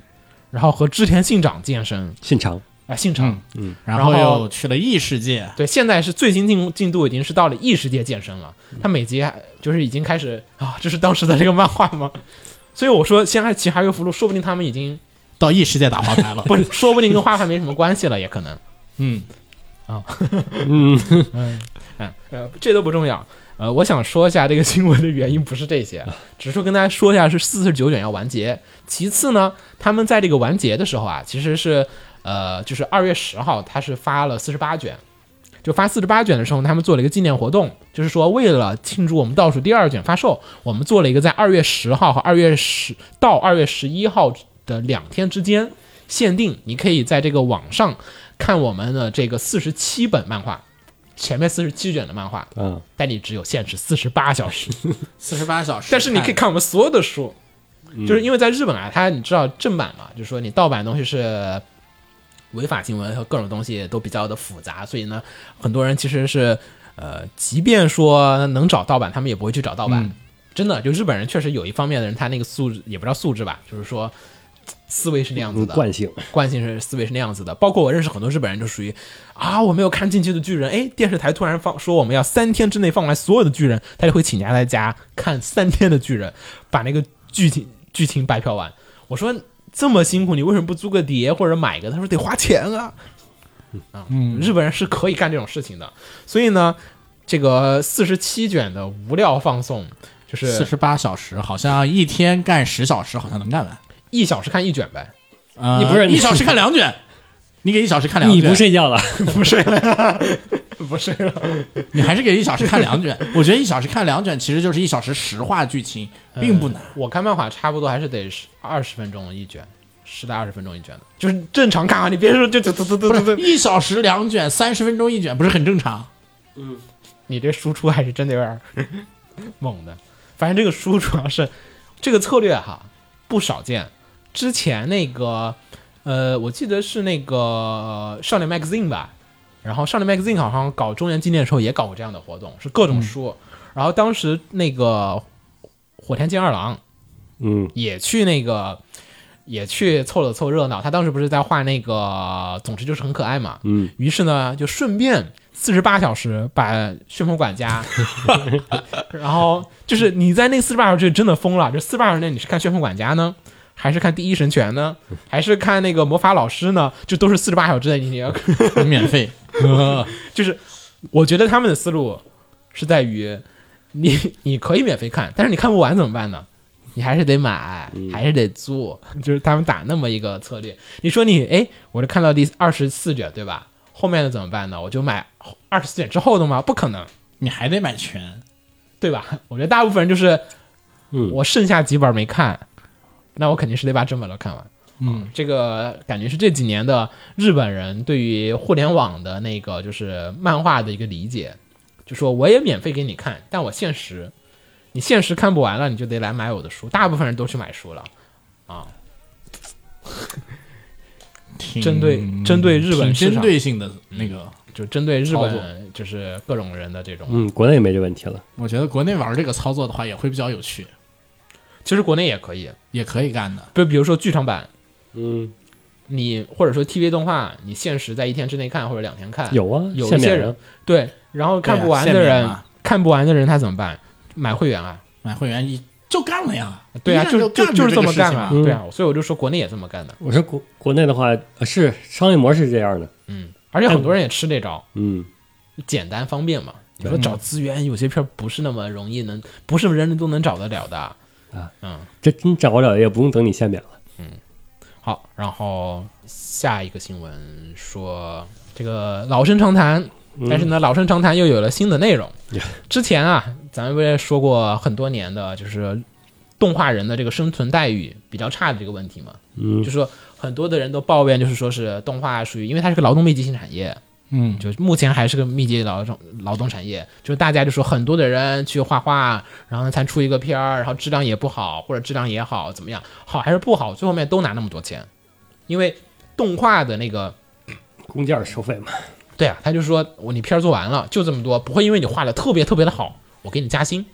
然后和织田信长健身信长，啊，信长。然后然后又去了异世界，对，现在是最新进进度已经是到了异世界健身了，他每集就是已经开始啊，这是当时的这个漫画吗？所以我说，现在奇哈游福禄，说不定他们已经到异世界打花牌了。[LAUGHS] 不是，说不定跟花牌没什么关系了，也可能。嗯，嗯，[LAUGHS] 嗯，呃，这都不重要。呃，我想说一下这个新闻的原因不是这些，只是说跟大家说一下是四十九卷要完结。其次呢，他们在这个完结的时候啊，其实是呃，就是二月十号，他是发了四十八卷。就发四十八卷的时候，他们做了一个纪念活动，就是说为了庆祝我们倒数第二卷发售，我们做了一个在二月十号和二月十到二月十一号的两天之间限定，你可以在这个网上看我们的这个四十七本漫画，前面四十七卷的漫画，嗯，但你只有限制四十八小时，[LAUGHS] 四十八小时，但是你可以看我们所有的书，嗯。就是因为在日本啊，它你知道正版嘛，就是说你盗版的东西是违法行为和各种东西都比较的复杂，所以呢，很多人其实是呃，即便说能找盗版，他们也不会去找盗版。嗯。真的，就日本人确实有一方面的人，他那个素质也不知道素质吧，就是说思维是那样子嗯的，惯性，惯性是思维是那样子的。包括我认识很多日本人，就属于啊，我没有看《进去的巨人》，哎，电视台突然放说我们要三天之内放完所有的巨人，他就会请假在家看三天的巨人，把那个剧情剧情白嫖完。我说这么辛苦，你为什么不租个碟或者买一个？他说得花钱啊。啊，日本人是可以干这种事情的。所以呢，这个四十七卷的无料放送，就是四十八小时，好像一天干十小时，好像能干完。一小时看一卷呗。呃你不是一小时看两卷，[LAUGHS] 你给一小时看两卷，你不睡觉了？[LAUGHS] 不睡了，[LAUGHS] 不睡了。你还是给一小时看两卷。我觉得一小时看两卷，其实就是一小时实话剧情，并不难。我看漫画差不多还是得二十分钟一卷，十到二十分钟一卷的，就是正常看啊。你别说就就就就就，一小时两卷，三十分钟一卷，不是很正常？嗯你这输出还是真的有点猛的。反正这个书主要是这个策略哈不少见。之前那个呃，我记得是那个少年 Magazine 吧，然后少年 Magazine 好像搞周年纪念的时候也搞过这样的活动，是各种书。然后当时那个火田健二郎嗯，也去那个也去凑了凑热闹。他当时不是在画那个，总之就是很可爱嘛。嗯，于是呢，就顺便四十八小时把旋风管家 [LAUGHS] [LAUGHS] 然后就是你在那四十八小时真的疯了。就四十八小时内，你是看旋风管家呢？还是看第一神拳呢？还是看那个魔法老师呢？就都是四十八小时之内你要免费。[LAUGHS] 就是我觉得他们的思路是在于，你你可以免费看，但是你看不完怎么办呢？你还是得买，还是得租，就是他们打那么一个策略。你说你哎，我就看到第二十四卷，对吧？后面的怎么办呢？我就买二十四卷之后的吗？不可能，你还得买全。对吧？我觉得大部分人就是，嗯我剩下几本没看，那我肯定是得把整本都看完。嗯，这个感觉是这几年的日本人对于互联网的那个就是漫画的一个理解，就说我也免费给你看，但我限时，你限时看不完了，你就得来买我的书。大部分人都去买书了，啊 [LAUGHS] 针对针对日本针，对性的那个，就针对日本就是各种人的这种。嗯，国内没这问题了。我觉得国内玩这个操作的话也会比较有趣，其实国内也可以，也可以干的。就比如说剧场版，嗯，你或者说 TV 动画，你限时在一天之内看或者两天看，有啊，有一些人对，然后看不完的人，看不完的人他怎么办？买会员啊。买会员一就干了呀，对啊，就就干就是这么干啊对啊，所以我就说国内也这么干的，我说国国内的话呃是商业模式是这样的。嗯，而且很多人也吃这招，嗯，简单方便嘛。你说找资源，有些片儿不是那么容易能，不是人人都能找得了的。啊，嗯，这真找不了也不用等你下免了。嗯好，然后下一个新闻说这个老生常谈，但是呢，老生常谈又有了新的内容。呀 [LAUGHS] 之前啊，咱们不是说过很多年的，就是动画人的这个生存待遇比较差的这个问题嘛。嗯就，说很多的人都抱怨，就是说是动画属于，因为它是个劳动密集型产业，嗯，就目前还是个密集劳动劳动产业，就是大家就说很多的人去画画，然后才出一个片儿，然后质量也不好，或者质量也好，怎么样，好还是不好，最后面都拿那么多钱，因为动画的那个工件收费嘛。对啊，他就说我你片儿做完了就这么多，不会因为你画的特别特别的好，我给你加薪，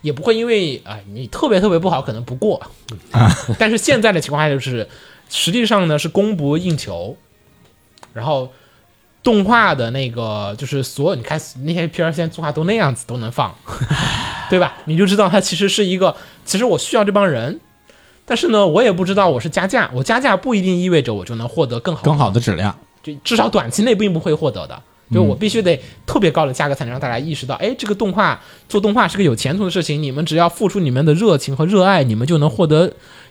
也不会因为啊、你特别特别不好可能不过。[LAUGHS] 但是现在的情况下就是，实际上呢是供不应求，然后动画的那个就是所有你看那些片儿现在动画都那样子都能放，[LAUGHS] 对吧？你就知道它其实是一个，其实我需要这帮人。但是呢，我也不知道我是加价，我加价不一定意味着我就能获得更好更好的质量。就至少短期内并不会获得的。就我必须得特别高的价格才能让大家意识到，哎，这个动画做动画是个有前途的事情。你们只要付出你们的热情和热爱，你们就能获得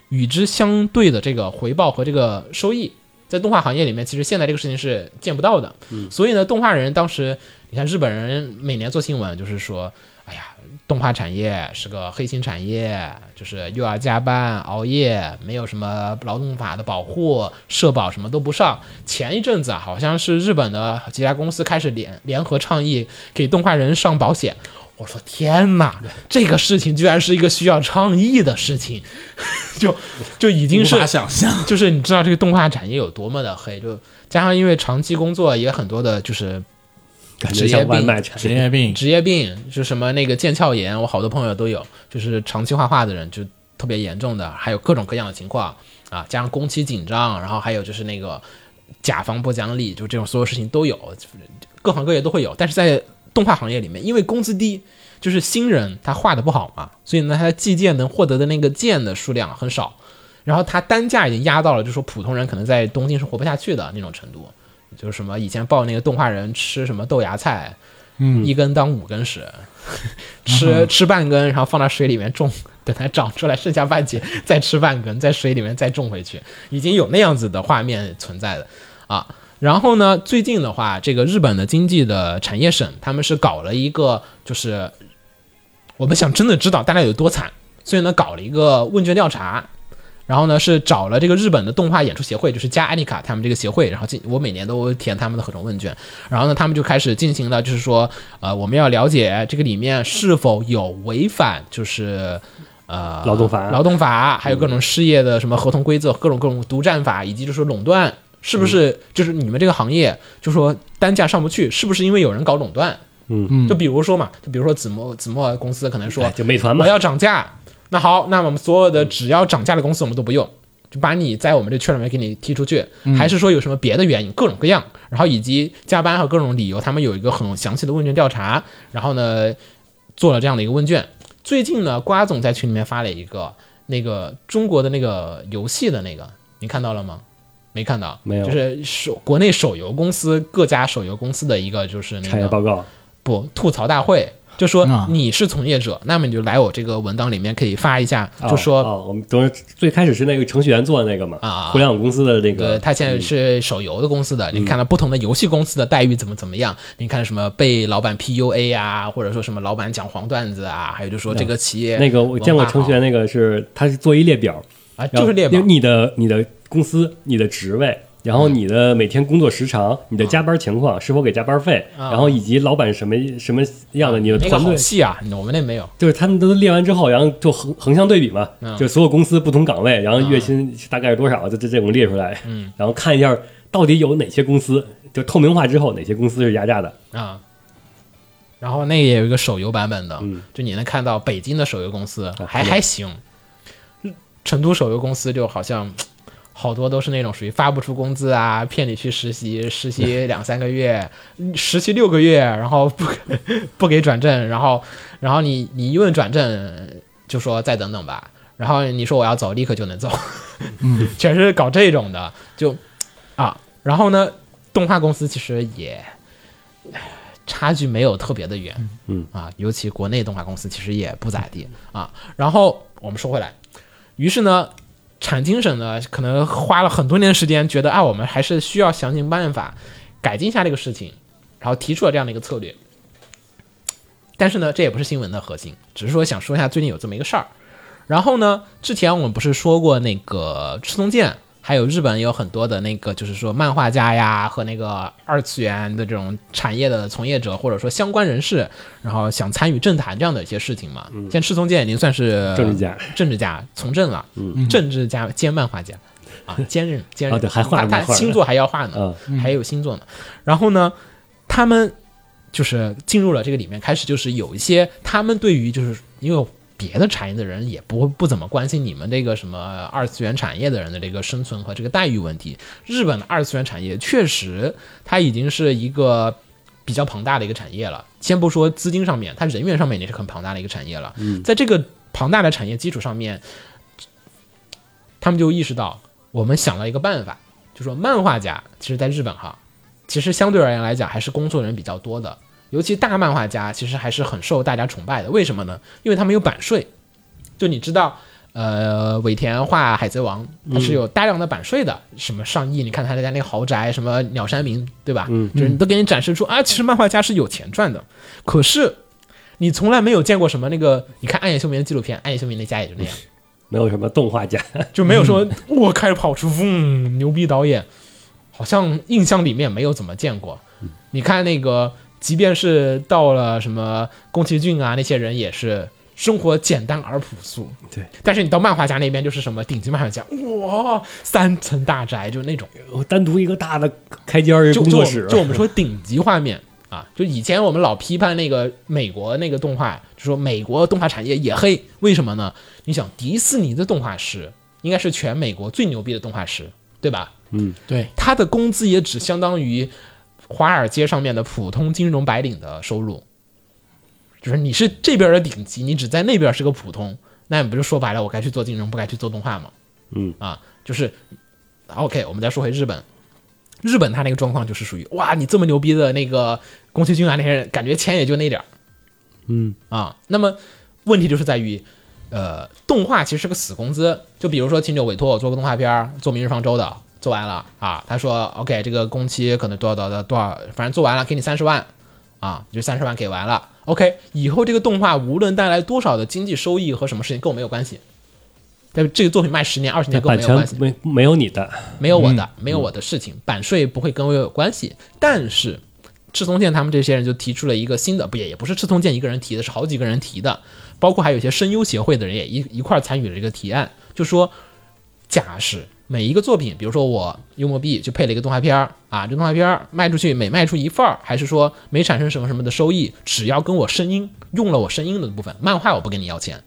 与之相对的这个回报和这个收益。在动画行业里面，其实现在这个事情是见不到的。所以呢，动画人当时，你看日本人每年做新闻，就是说，哎呀，动画产业是个黑心产业，就是又要加班熬夜，没有什么劳动法的保护，社保什么都不上。前一阵子啊，好像是日本的几家公司开始联联合倡议给动画人上保险。我说天哪，这个事情居然是一个需要倡议的事情，[LAUGHS] 就就已经是想象，就是你知道这个动画产业有多么的黑，就加上因为长期工作也很多的，就是感觉像外卖产业。职业病。职业病，就什么那个腱鞘炎，我好多朋友都有，就是长期画画的人就特别严重的，还有各种各样的情况啊，加上工期紧张，然后还有就是那个甲方不讲理，就这种所有事情都有，各行各业都会有。但是在动画行业里面，因为工资低，就是新人他画的不好嘛，所以呢，他的计件能获得的那个件的数量很少，然后他单价已经压到了，就是说普通人可能在东京是活不下去的那种程度。就是什么以前报那个动画人吃什么豆芽菜，嗯，一根当五根使，吃 [LAUGHS] 吃半根，然后放到水里面种，等它长出来，剩下半截再吃半根，在水里面再种回去，已经有那样子的画面存在的啊。然后呢，最近的话，这个日本的经济的产业省他们是搞了一个，就是我们想真的知道大家有多惨，所以呢搞了一个问卷调查。然后呢，是找了这个日本的动画演出协会，就是加艾丽卡他们这个协会，然后进我每年都填他们的各种问卷，然后呢，他们就开始进行了，就是说，呃，我们要了解这个里面是否有违反，就是呃劳动法。劳动法，还有各种事业的什么合同规则，各种各种独占法，以及就是垄断，是不是就是你们这个行业，就说单价上不去，是不是因为有人搞垄断？嗯就比如说嘛，就比如说子墨子墨公司可能说哎，就美团嘛我，要涨价，那好，那我们所有的只要涨价的公司我们都不用，就把你在我们这圈里面给你踢出去，还是说有什么别的原因，各种各样，然后以及加班和各种理由，他们有一个很详细的问卷调查，然后呢做了这样的一个问卷。最近呢，瓜总在群里面发了一个那个中国的那个游戏的那个，你看到了吗？没看到，没有。就是手国内手游公司各家手游公司的一个就是那个产业报告。不吐槽大会，就说啊。你是从业者，那么你就来我这个文档里面可以发一下，就说、我们等于最开始是那个程序员做的那个嘛，啊互联网公司的那呃，个，他现在是手游的公司的，你看到不同的游戏公司的待遇怎么怎么样？你看什么被老板 PUA 啊，或者说什么老板讲黄段子啊，还有就说这个企业那个我见过程序员，那个是他是做一列表，啊，就是列表。你的你的公司、你的职位，然后你的每天工作时长、你的加班情况是否给加班费，然后以及老板什么什么样的你的那个团队，好细啊，我们那没有。就是他们都列完之后，然后就横横向对比嘛，嗯就所有公司不同岗位，然后月薪大概是多少，就这这种列出来，嗯，然后看一下到底有哪些公司就透明化之后哪些公司是压榨的，啊。然后那个也有一个手游版本的，嗯。就你能看到北京的手游公司还还行，成都手游公司就好像好多都是那种属于发不出工资啊，骗你去实习，实习两三个月，[LAUGHS] 实习六个月，然后不不给转正，然后然后你你一问转正就说再等等吧，然后你说我要走，立刻就能走，嗯，[LAUGHS] 全是搞这种的，就啊，然后呢，动画公司其实也差距没有特别的远，嗯。啊，尤其国内动画公司其实也不咋地。啊。然后我们说回来，于是呢，产经省呢可能花了很多年时间，觉得啊，我们还是需要想尽办法改进一下这个事情，然后提出了这样的一个策略。但是呢，这也不是新闻的核心，只是说想说一下最近有这么一个事儿。然后呢，之前我们不是说过那个赤松健，还有日本有很多的那个，就是说漫画家呀和那个二次元的这种产业的从业者，或者说相关人士，然后想参与政坛这样的一些事情嘛。现在赤松健已经算是政治家，政治家从政了，政治家兼漫画家。啊，兼 [LAUGHS] 任兼任。啊对还画他星座还要画呢，还有星座呢。然后呢，他们就是进入了这个里面，开始就是有一些他们对于就是因为别的产业的人也不不怎么关心你们这个什么二次元产业的人的这个生存和这个待遇问题。日本的二次元产业确实它已经是一个比较庞大的一个产业了。先不说资金上面，它人员上面也是很庞大的一个产业了。嗯在这个庞大的产业基础上面，他们就意识到，我们想了一个办法，就说漫画家其实在日本哈，其实相对而言来讲还是工作人比较多的，尤其大漫画家其实还是很受大家崇拜的。为什么呢？因为他们有版税，就你知道。呃，尾田画《海贼王》，他是有大量的版税的，什么上亿。你看他家那个豪宅，什么鸟山明，对吧？嗯，就是你都给你展示出啊，其实漫画家是有钱赚的。可是你从来没有见过什么那个，你看暗夜秀明的纪录片，暗夜秀明那家也就那样，没有什么动画家，就没有说我开始跑出，嗡，牛逼导演，好像印象里面没有怎么见过。你看那个，即便是到了什么宫崎骏啊，那些人也是。生活简单而朴素，对。但是你到漫画家那边就是什么顶级漫画家，哇，三层大宅就那种，单独一个大的开间儿工作室。就我们说顶级画面啊，就以前我们老批判那个美国那个动画，就说美国动画产业也黑，为什么呢？你想迪士尼的动画师应该是全美国最牛逼的动画师，对吧？嗯，对。他的工资也只相当于华尔街上面的普通金融白领的收入。就是你是这边的顶级，你只在那边是个普通，那你不就说白了，我该去做金融，不该去做动画吗？嗯啊，就是，OK，我们再说回日本，日本他那个状况就是属于哇，你这么牛逼的那个宫崎骏啊那些人，感觉钱也就那点儿，嗯啊，那么问题就是在于，呃，动画其实是个死工资，就比如说秦九委托我做个动画片，做《明日方舟》的，做完了啊，他说 OK，这个工期可能多少多少多少，反正做完了给你三十万。啊，就三十万给完了，OK，以后这个动画无论带来多少的经济收益和什么事情跟我没有关系，但这个作品卖十年二十年跟我没有关系，没没有你的，没有我的，没有我的事情，版税不会跟我有关系。但是赤松健他们这些人就提出了一个新的，不也也不是赤松健一个人提的，是好几个人提的，包括还有一些声优协会的人也一一块参与了这个提案，就说假使。每一个作品，比如说我幽默币就配了一个动画片儿啊，这动画片儿卖出去每卖出一份儿，还是说没产生什么什么的收益，只要跟我声音用了我声音的部分，漫画我不跟你要钱。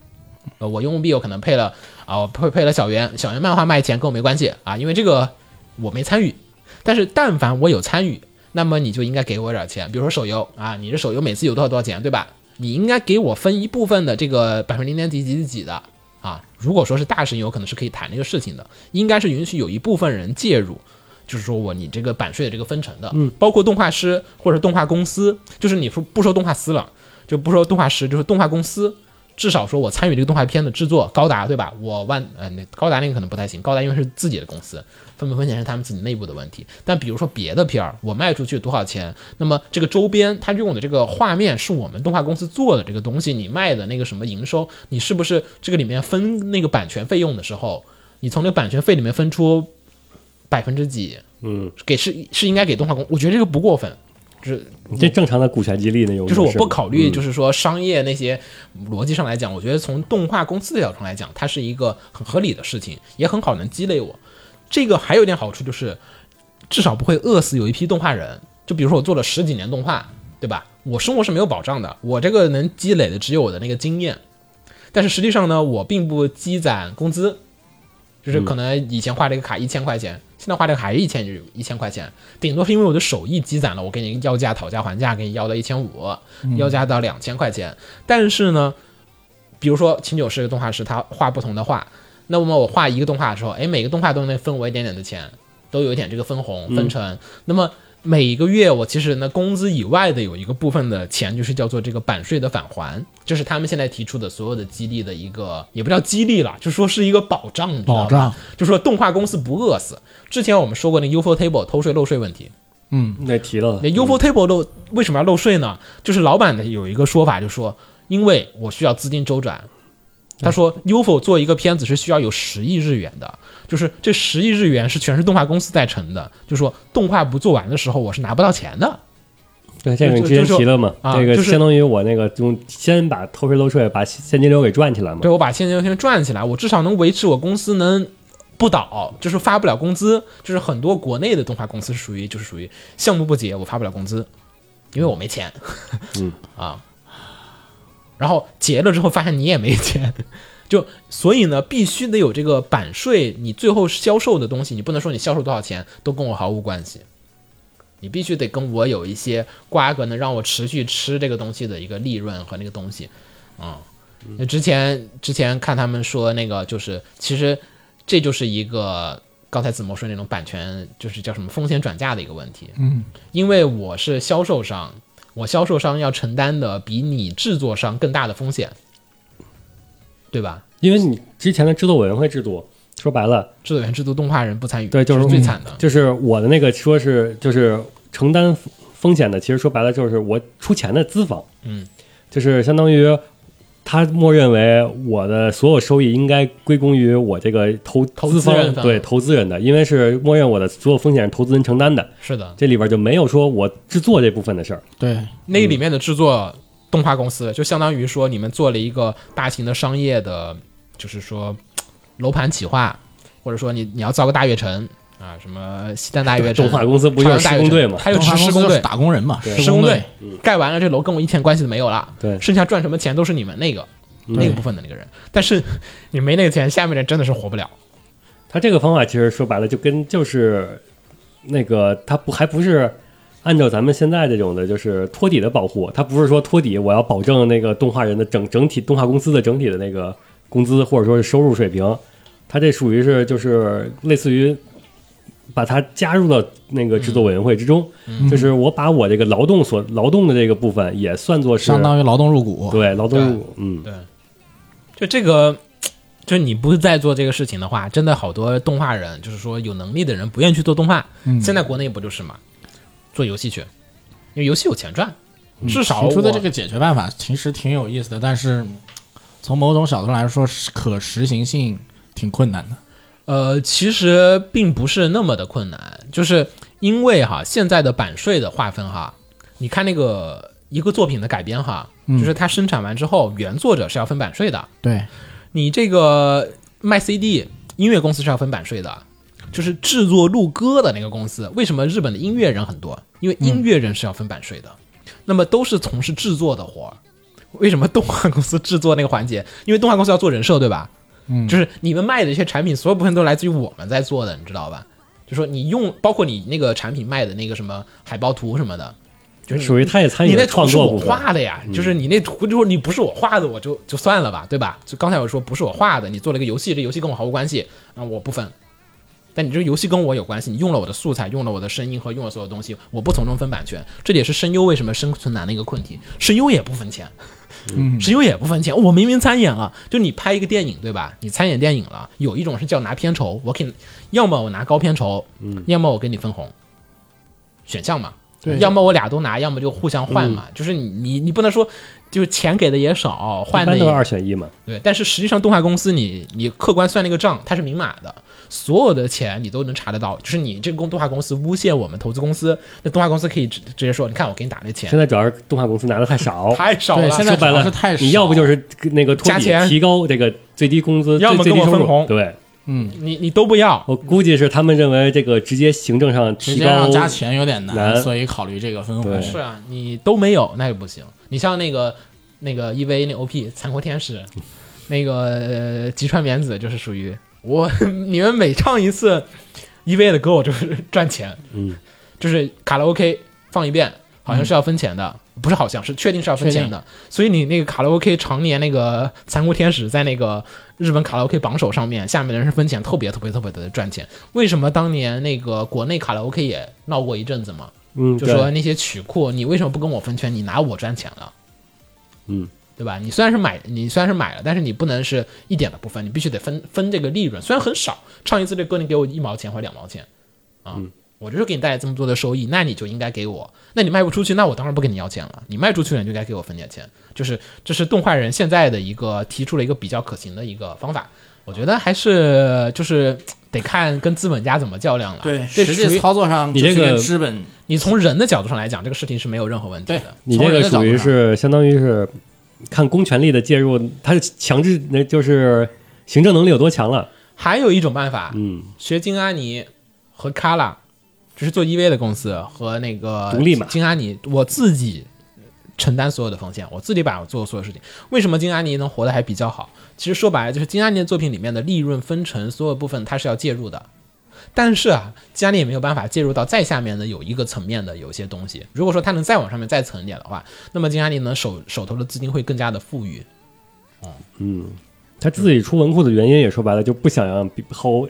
呃，我幽默币我可能配了啊，我配配了小圆，小圆漫画卖钱跟我没关系啊，因为这个我没参与。但是但凡我有参与，那么你就应该给我点钱，比如说手游啊，你这手游每次有多少多少钱，对吧？你应该给我分一部分的这个百分之零点几几几的。啊，如果说是大神有可能是可以谈这个事情的，应该是允许有一部分人介入，就是说我你这个版税的这个分成的，嗯，包括动画师或者动画公司，就是你说不说动画师了，就不说动画师，就是动画公司。至少说，我参与这个动画片的制作，高达对吧？我万呃，那高达那个可能不太行，高达因为是自己的公司，分不分钱是他们自己内部的问题。但比如说别的片儿，我卖出去多少钱，那么这个周边他用的这个画面是我们动画公司做的这个东西，你卖的那个什么营收，你是不是这个里面分那个版权费用的时候，你从那个版权费里面分出百分之几？嗯，给是是应该给动画公，我觉得这个不过分。就是这正常的股权激励那种，就是我不考虑，就是说商业那些逻辑上来讲，我觉得从动画公司的角度上来讲，它是一个很合理的事情，也很好能积累我。这个还有一点好处就是，至少不会饿死有一批动画人。就比如说我做了十几年动画，对吧？我生活是没有保障的，我这个能积累的只有我的那个经验，但是实际上呢，我并不积攒工资，就是可能以前画这个卡一千块钱。现在画这个还是一千就一千块钱，顶多是因为我的手艺积攒了，我给你要价讨价还价，给你要到一千五，要价到两千块钱。但是呢，比如说秦九是个动画师，他画不同的画，那么我画一个动画的时候，哎，每个动画都能分我一点点的钱，都有一点这个分红分成。那么。每一个月我其实呢工资以外的有一个部分的钱，就是叫做这个版税的返还，就是他们现在提出的所有的激励的一个，也不叫激励了，就说是一个保障，保障，就说动画公司不饿死。之前我们说过那 UFO Table 偷税漏税问题，嗯，那提了。那 UFO Table 漏为什么要漏税呢？就是老板的有一个说法，就说因为我需要资金周转。他说，UFO 做一个片子是需要有十亿日元的，就是这十亿日元是全是动画公司在承的，就说动画不做完的时候，我是拿不到钱的。对，这个你之前提了嘛？这个相当于我那个用先把偷税漏税，把现金流给赚起来嘛。对，我把现金流先赚起来，我至少能维持我公司能不倒，就是发不了工资。就是很多国内的动画公司是属于就是属于项目不结，我发不了工资。因为我没钱。嗯 [LAUGHS] 啊，然后结了之后发现你也没钱，[LAUGHS] 就所以呢，必须得有这个版税，你最后销售的东西，你不能说你销售多少钱都跟我毫无关系，你必须得跟我有一些瓜葛，能让我持续吃这个东西的一个利润和那个东西，啊、那之前之前看他们说那个就是其实这就是一个。刚才子墨说那种版权，就是叫什么风险转嫁的一个问题。嗯，因为我是销售商，我销售商要承担的比你制作商更大的风险，对吧？因为你之前的制作委员会制度，说白了，制作员、制度动画人不参与，对，就是是最惨的。就是我的那个说是就是承担风险的，其实说白了就是我出钱的资方，嗯，就是相当于他默认为我的所有收益应该归功于我这个投投资方资人对投资人的，因为是默认我的所有风险是投资人承担的，是的，这里边就没有说我制作这部分的事儿。对，那里面的制作动画公司，就相当于说你们做了一个大型的商业的，就是说楼盘企划，或者说你你要造个大悦城啊，什么西单大悦城，动画公司不就是施工队吗？还有就是施工队，打工人嘛，施工队队，盖完了，这楼跟我一点关系都没有了。对剩下赚什么钱都是你们那个那个部分的那个人。但是 [LAUGHS] 你没那个钱，下面人真的是活不了。他这个方法其实说白了就跟就是那个他不还不是按照咱们现在这种的，就是托底的保护，他不是说托底我要保证那个动画人的整整体动画公司的整体的那个工资或者说是收入水平，他这属于是就是类似于。把它加入到那个制作委员会之中，就是我把我这个劳动所劳动的这个部分也算作是相当于劳动入股。对劳动入股，嗯，对就这个，就你不再做这个事情的话，真的好多动画人，就是说有能力的人不愿意去做动画。嗯现在国内不就是嘛，做游戏去，因为游戏有钱赚，至少我提出的这个解决办法其实挺有意思的，但是从某种角度来说，可实行性挺困难的。呃，其实并不是那么的困难，就是因为哈现在的版税的划分哈，你看那个一个作品的改编哈，就是它生产完之后，原作者是要分版税的，对，你这个卖 CD 音乐公司是要分版税的，就是制作录歌的那个公司，为什么日本的音乐人很多？因为音乐人是要分版税的，那么都是从事制作的活儿。为什么动画公司制作那个环节？因为动画公司要做人设，对吧？嗯，就是你们卖的一些产品，所有部分都来自于我们在做的，你知道吧？就说你用，包括你那个产品卖的那个什么海报图什么的，就是属于他也参与你那图是我。画的呀，就是你那图就是你不是我画的，我就就算了吧，对吧？就刚才我说不是我画的，你做了一个游戏，这游戏跟我毫无关系，那，我不分。但你这个游戏跟我有关系，你用了我的素材，用了我的声音和用了所有东西，我不从中分版权，这也是声优为什么生存难的一个困题。声优也不分钱，嗯，声优也不分钱。我明明参演了，就你拍一个电影，对吧？你参演电影了，有一种是叫拿片酬，我给你，要么我拿高片酬，嗯，要么我给你分红，选项嘛。对要么我俩都拿，要么就互相换嘛。就是你你你不能说，就是钱给的也少，换的也一般都是二选一嘛。对，但是实际上动画公司你你客观算那个账，它是明码的，所有的钱你都能查得到。就是你这个公动画公司诬陷我们投资公司，那动画公司可以直直接说，你看我给你打这钱。现在主要是动画公司拿的太少，太少了，对现在说白了主要是太少你要不就是那个加钱提高这个最低工资，要么最最低收入。跟我分红。对，嗯你你都不要，我估计是他们认为这个直接行政上提高直接让加钱有点难，所以考虑这个分红。对。是啊，你都没有那就不行。你像那个那个 EV 那 OP 残酷天使，那个呃吉川棉子就是属于我，你们每唱一次 EVA 的歌，我就是赚钱，嗯，就是卡拉 OK 放一遍，好像是要分钱的，不是好像是确定是要分钱的。所以你那个卡拉 OK 常年那个残酷天使在那个日本卡拉 OK 榜首上面，下面的人是分钱，特别特别特别的赚钱。为什么当年那个国内卡拉 OK 也闹过一阵子嘛？嗯，就说那些曲库，你为什么不跟我分钱？你拿我赚钱了，嗯，对吧？你虽然是买，你虽然是买了，但是你不能是一点都不分，你必须得分分这个利润，虽然很少，唱一次这歌你给我一毛钱或者两毛钱，啊，嗯我就是给你带来这么多的收益，那你就应该给我。那你卖不出去，那我当然不跟你要钱了。你卖出去了，你就该给我分点钱。就是这是动画人现在的一个提出了一个比较可行的一个方法，我觉得还是就是得看跟资本家怎么较量了。对，这属于实际操作上你这个资本你从人的角度上来讲，这个事情是没有任何问题的。你这个属于是相当于是看公权力的介入，它是强制，那就是行政能力有多强了。还有一种办法，嗯，学金阿尼和卡拉就是做 EV 的公司和那个独立嘛金阿尼，我自己承担所有的风险，我自己把我做所有事情。为什么金阿尼能活得还比较好？其实说白了，就是金阿尼的作品里面的利润分成所有部分，它是要介入的。但是啊，金阿尼也没有办法介入到再下面的有一个层面的有些东西。如果说他能再往上面再层一点的话，那么金佳丽呢手手头的资金会更加的富裕。他自己出文库的原因也说白了，就不想让比薅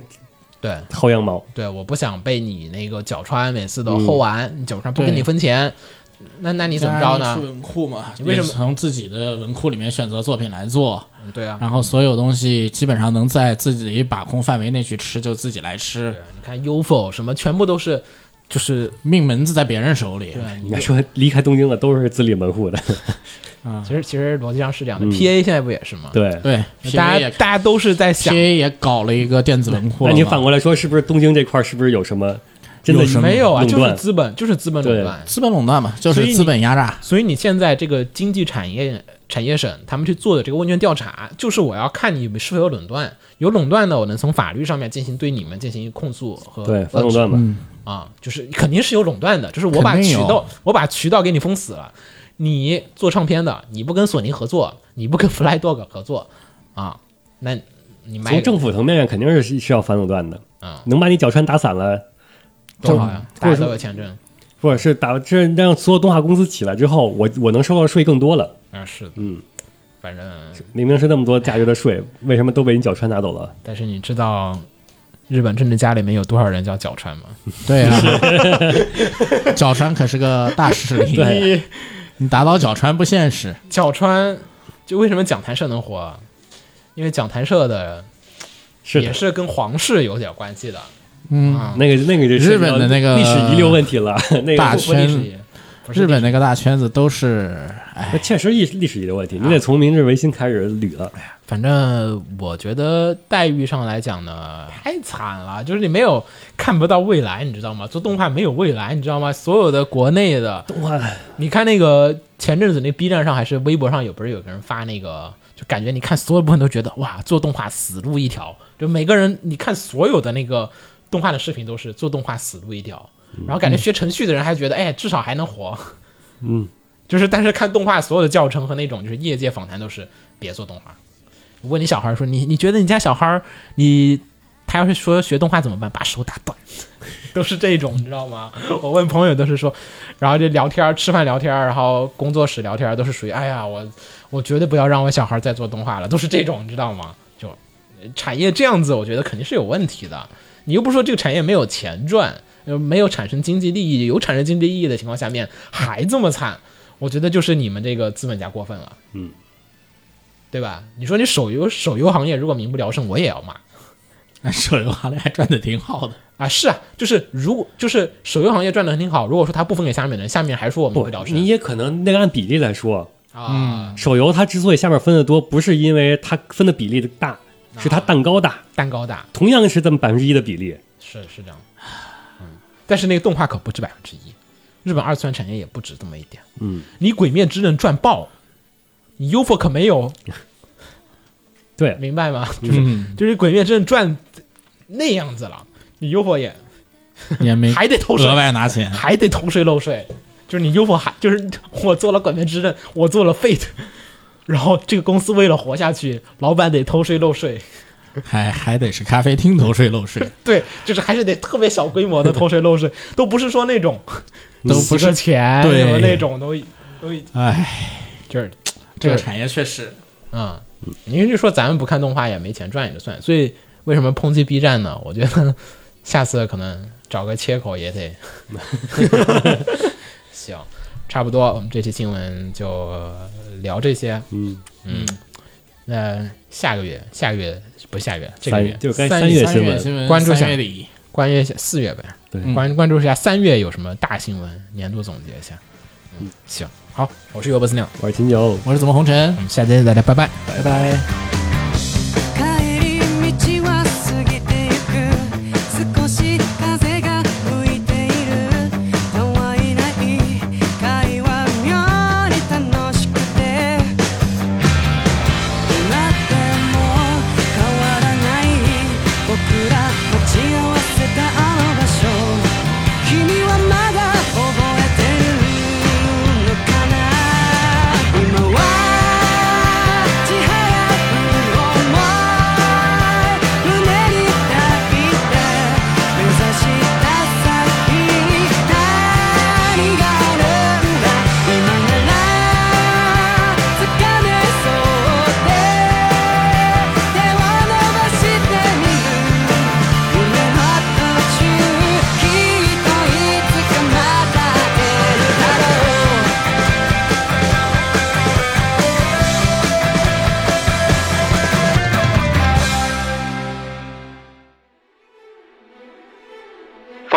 对薅羊毛。对，我不想被你那个脚穿每次都薅完，你角川不给你分钱，那那你怎么着呢出？文库嘛，你为什么从自己的文库里面选择作品来做？嗯对啊，然后所有东西基本上能在自己把控范围内去吃，就自己来吃，啊你看 UFO 什么全部都是就是命门子在别人手里。对，应该说离开东京的都是自立门户的，啊 [LAUGHS] 其实其实逻辑上是这样的、p a 现在不也是吗？对。对大 PA 也家大家都是在想 PA 也搞了一个电子文库。那你反过来说，是不是东京这块是不是有什么真的有什么没有啊，就是资本就是资本垄断。资本垄断嘛，就是资本压榨。所以你现在这个经济产业产业省他们去做的这个问卷调查，就是我要看你们是否有垄断，有垄断的，我能从法律上面进行对你们进行控诉和对反垄断嘛？嗯，啊，就是肯定是有垄断的，就是我把渠道我把渠道给你封死了，你做唱片的，你不跟索尼合作，你不跟 Fly Dog 合作啊，那你卖从政府层面上肯定是需要反垄断的，啊能把你脚穿打散了，多好呀，大家或者说都有签证或者是打这让所有动画公司起来之后，我我能收到的税更多了。啊，是的，嗯，反正明明是那么多价值的税，为什么都被你角川拿走了？[LAUGHS] 但是你知道日本政治家里面有多少人叫角川吗？[LAUGHS] 对啊，[LAUGHS] 角川可是个大势力，对你打倒角川不现实。角川就为什么讲谈社能火啊？因为讲谈社的是的，也是跟皇室有点关系的，嗯，啊，那个那个就日本的那个历史遗留问题了，[LAUGHS] 那大个不不历史圈日本那个大圈子都是，哎，确实历历史遗留问题，你得从明治维新开始捋了。反正我觉得待遇上来讲呢，太惨了，就是你没有看不到未来，你知道吗？做动画没有未来，你知道吗？所有的国内的，动画你看那个前阵子那 B 站上还是微博上有不是有个人发那个，就感觉你看所有部分都觉得哇，做动画死路一条，就每个人你看所有的那个动画的视频都是做动画死路一条，然后感觉学程序的人还觉得哎，至少还能活，嗯，就是但是看动画所有的教程和那种就是业界访谈都是别做动画。问你小孩说你你觉得你家小孩你他要是说学动画怎么办？把手打断，[LAUGHS] 都是这种你知道吗？我问朋友都是说，然后就聊天吃饭聊天，然后工作室聊天都是属于哎呀我我绝对不要让我小孩再做动画了，都是这种你知道吗？就呃产业这样子，我觉得肯定是有问题的。你又不是说这个产业没有钱赚，呃没有产生经济利益，有产生经济利益的情况下面还这么惨，我觉得就是你们这个资本家过分了，嗯，对吧？你说你手游手游行业如果民不聊生，我也要骂手游行业还赚的挺好的。啊！是啊，就是如果就是手游行业赚的挺好，如果说他不分给下面人，下面还说我们不不聊，生你也可能那个按比例来说，啊，手游它之所以下面分的多，不是因为它分的比例的大，是它蛋糕大，蛋糕大同样是这么百分之一的比例。是是这样，嗯，但是那个动画可不止百分之一，日本二次元产业也不止这么一点。嗯，你《鬼灭之刃》赚爆，你 UFO 可没有，[LAUGHS] 对，明白吗？[LAUGHS] 嗯，就是《鬼灭之刃》赚那样子了，你 UFO 也也没还得偷税额，外拿钱。还得偷税漏税，就是你 UFO 还就是我做了《鬼灭之刃》，我做了 Fate，然后这个公司为了活下去，老板得偷税漏税。还还得是咖啡厅偷税漏税，[LAUGHS] 对，就是还是得特别小规模的偷税漏税，都不是说那种都不是钱对什么那种都都哎，就是这个产业确实嗯，你就说咱们不看动画也没钱赚也就算，所以为什么抨击 B 站呢？我觉得下次可能找个切口也得 [LAUGHS] [LAUGHS] 行，差不多，我们这期新闻就聊这些。嗯，嗯，那下个月，下个月不是下个月，这个月。就该三三月三月新闻，关注一下。三月底，关于四月呗，对。关关注一下三月有什么大新闻，年度总结一下。嗯，行，好，我是尤伯斯鸟，我是秦九，我是怎么红尘。我。们下期再见，拜拜。拜拜。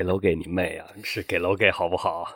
给楼给你妹啊！是给楼给好不好？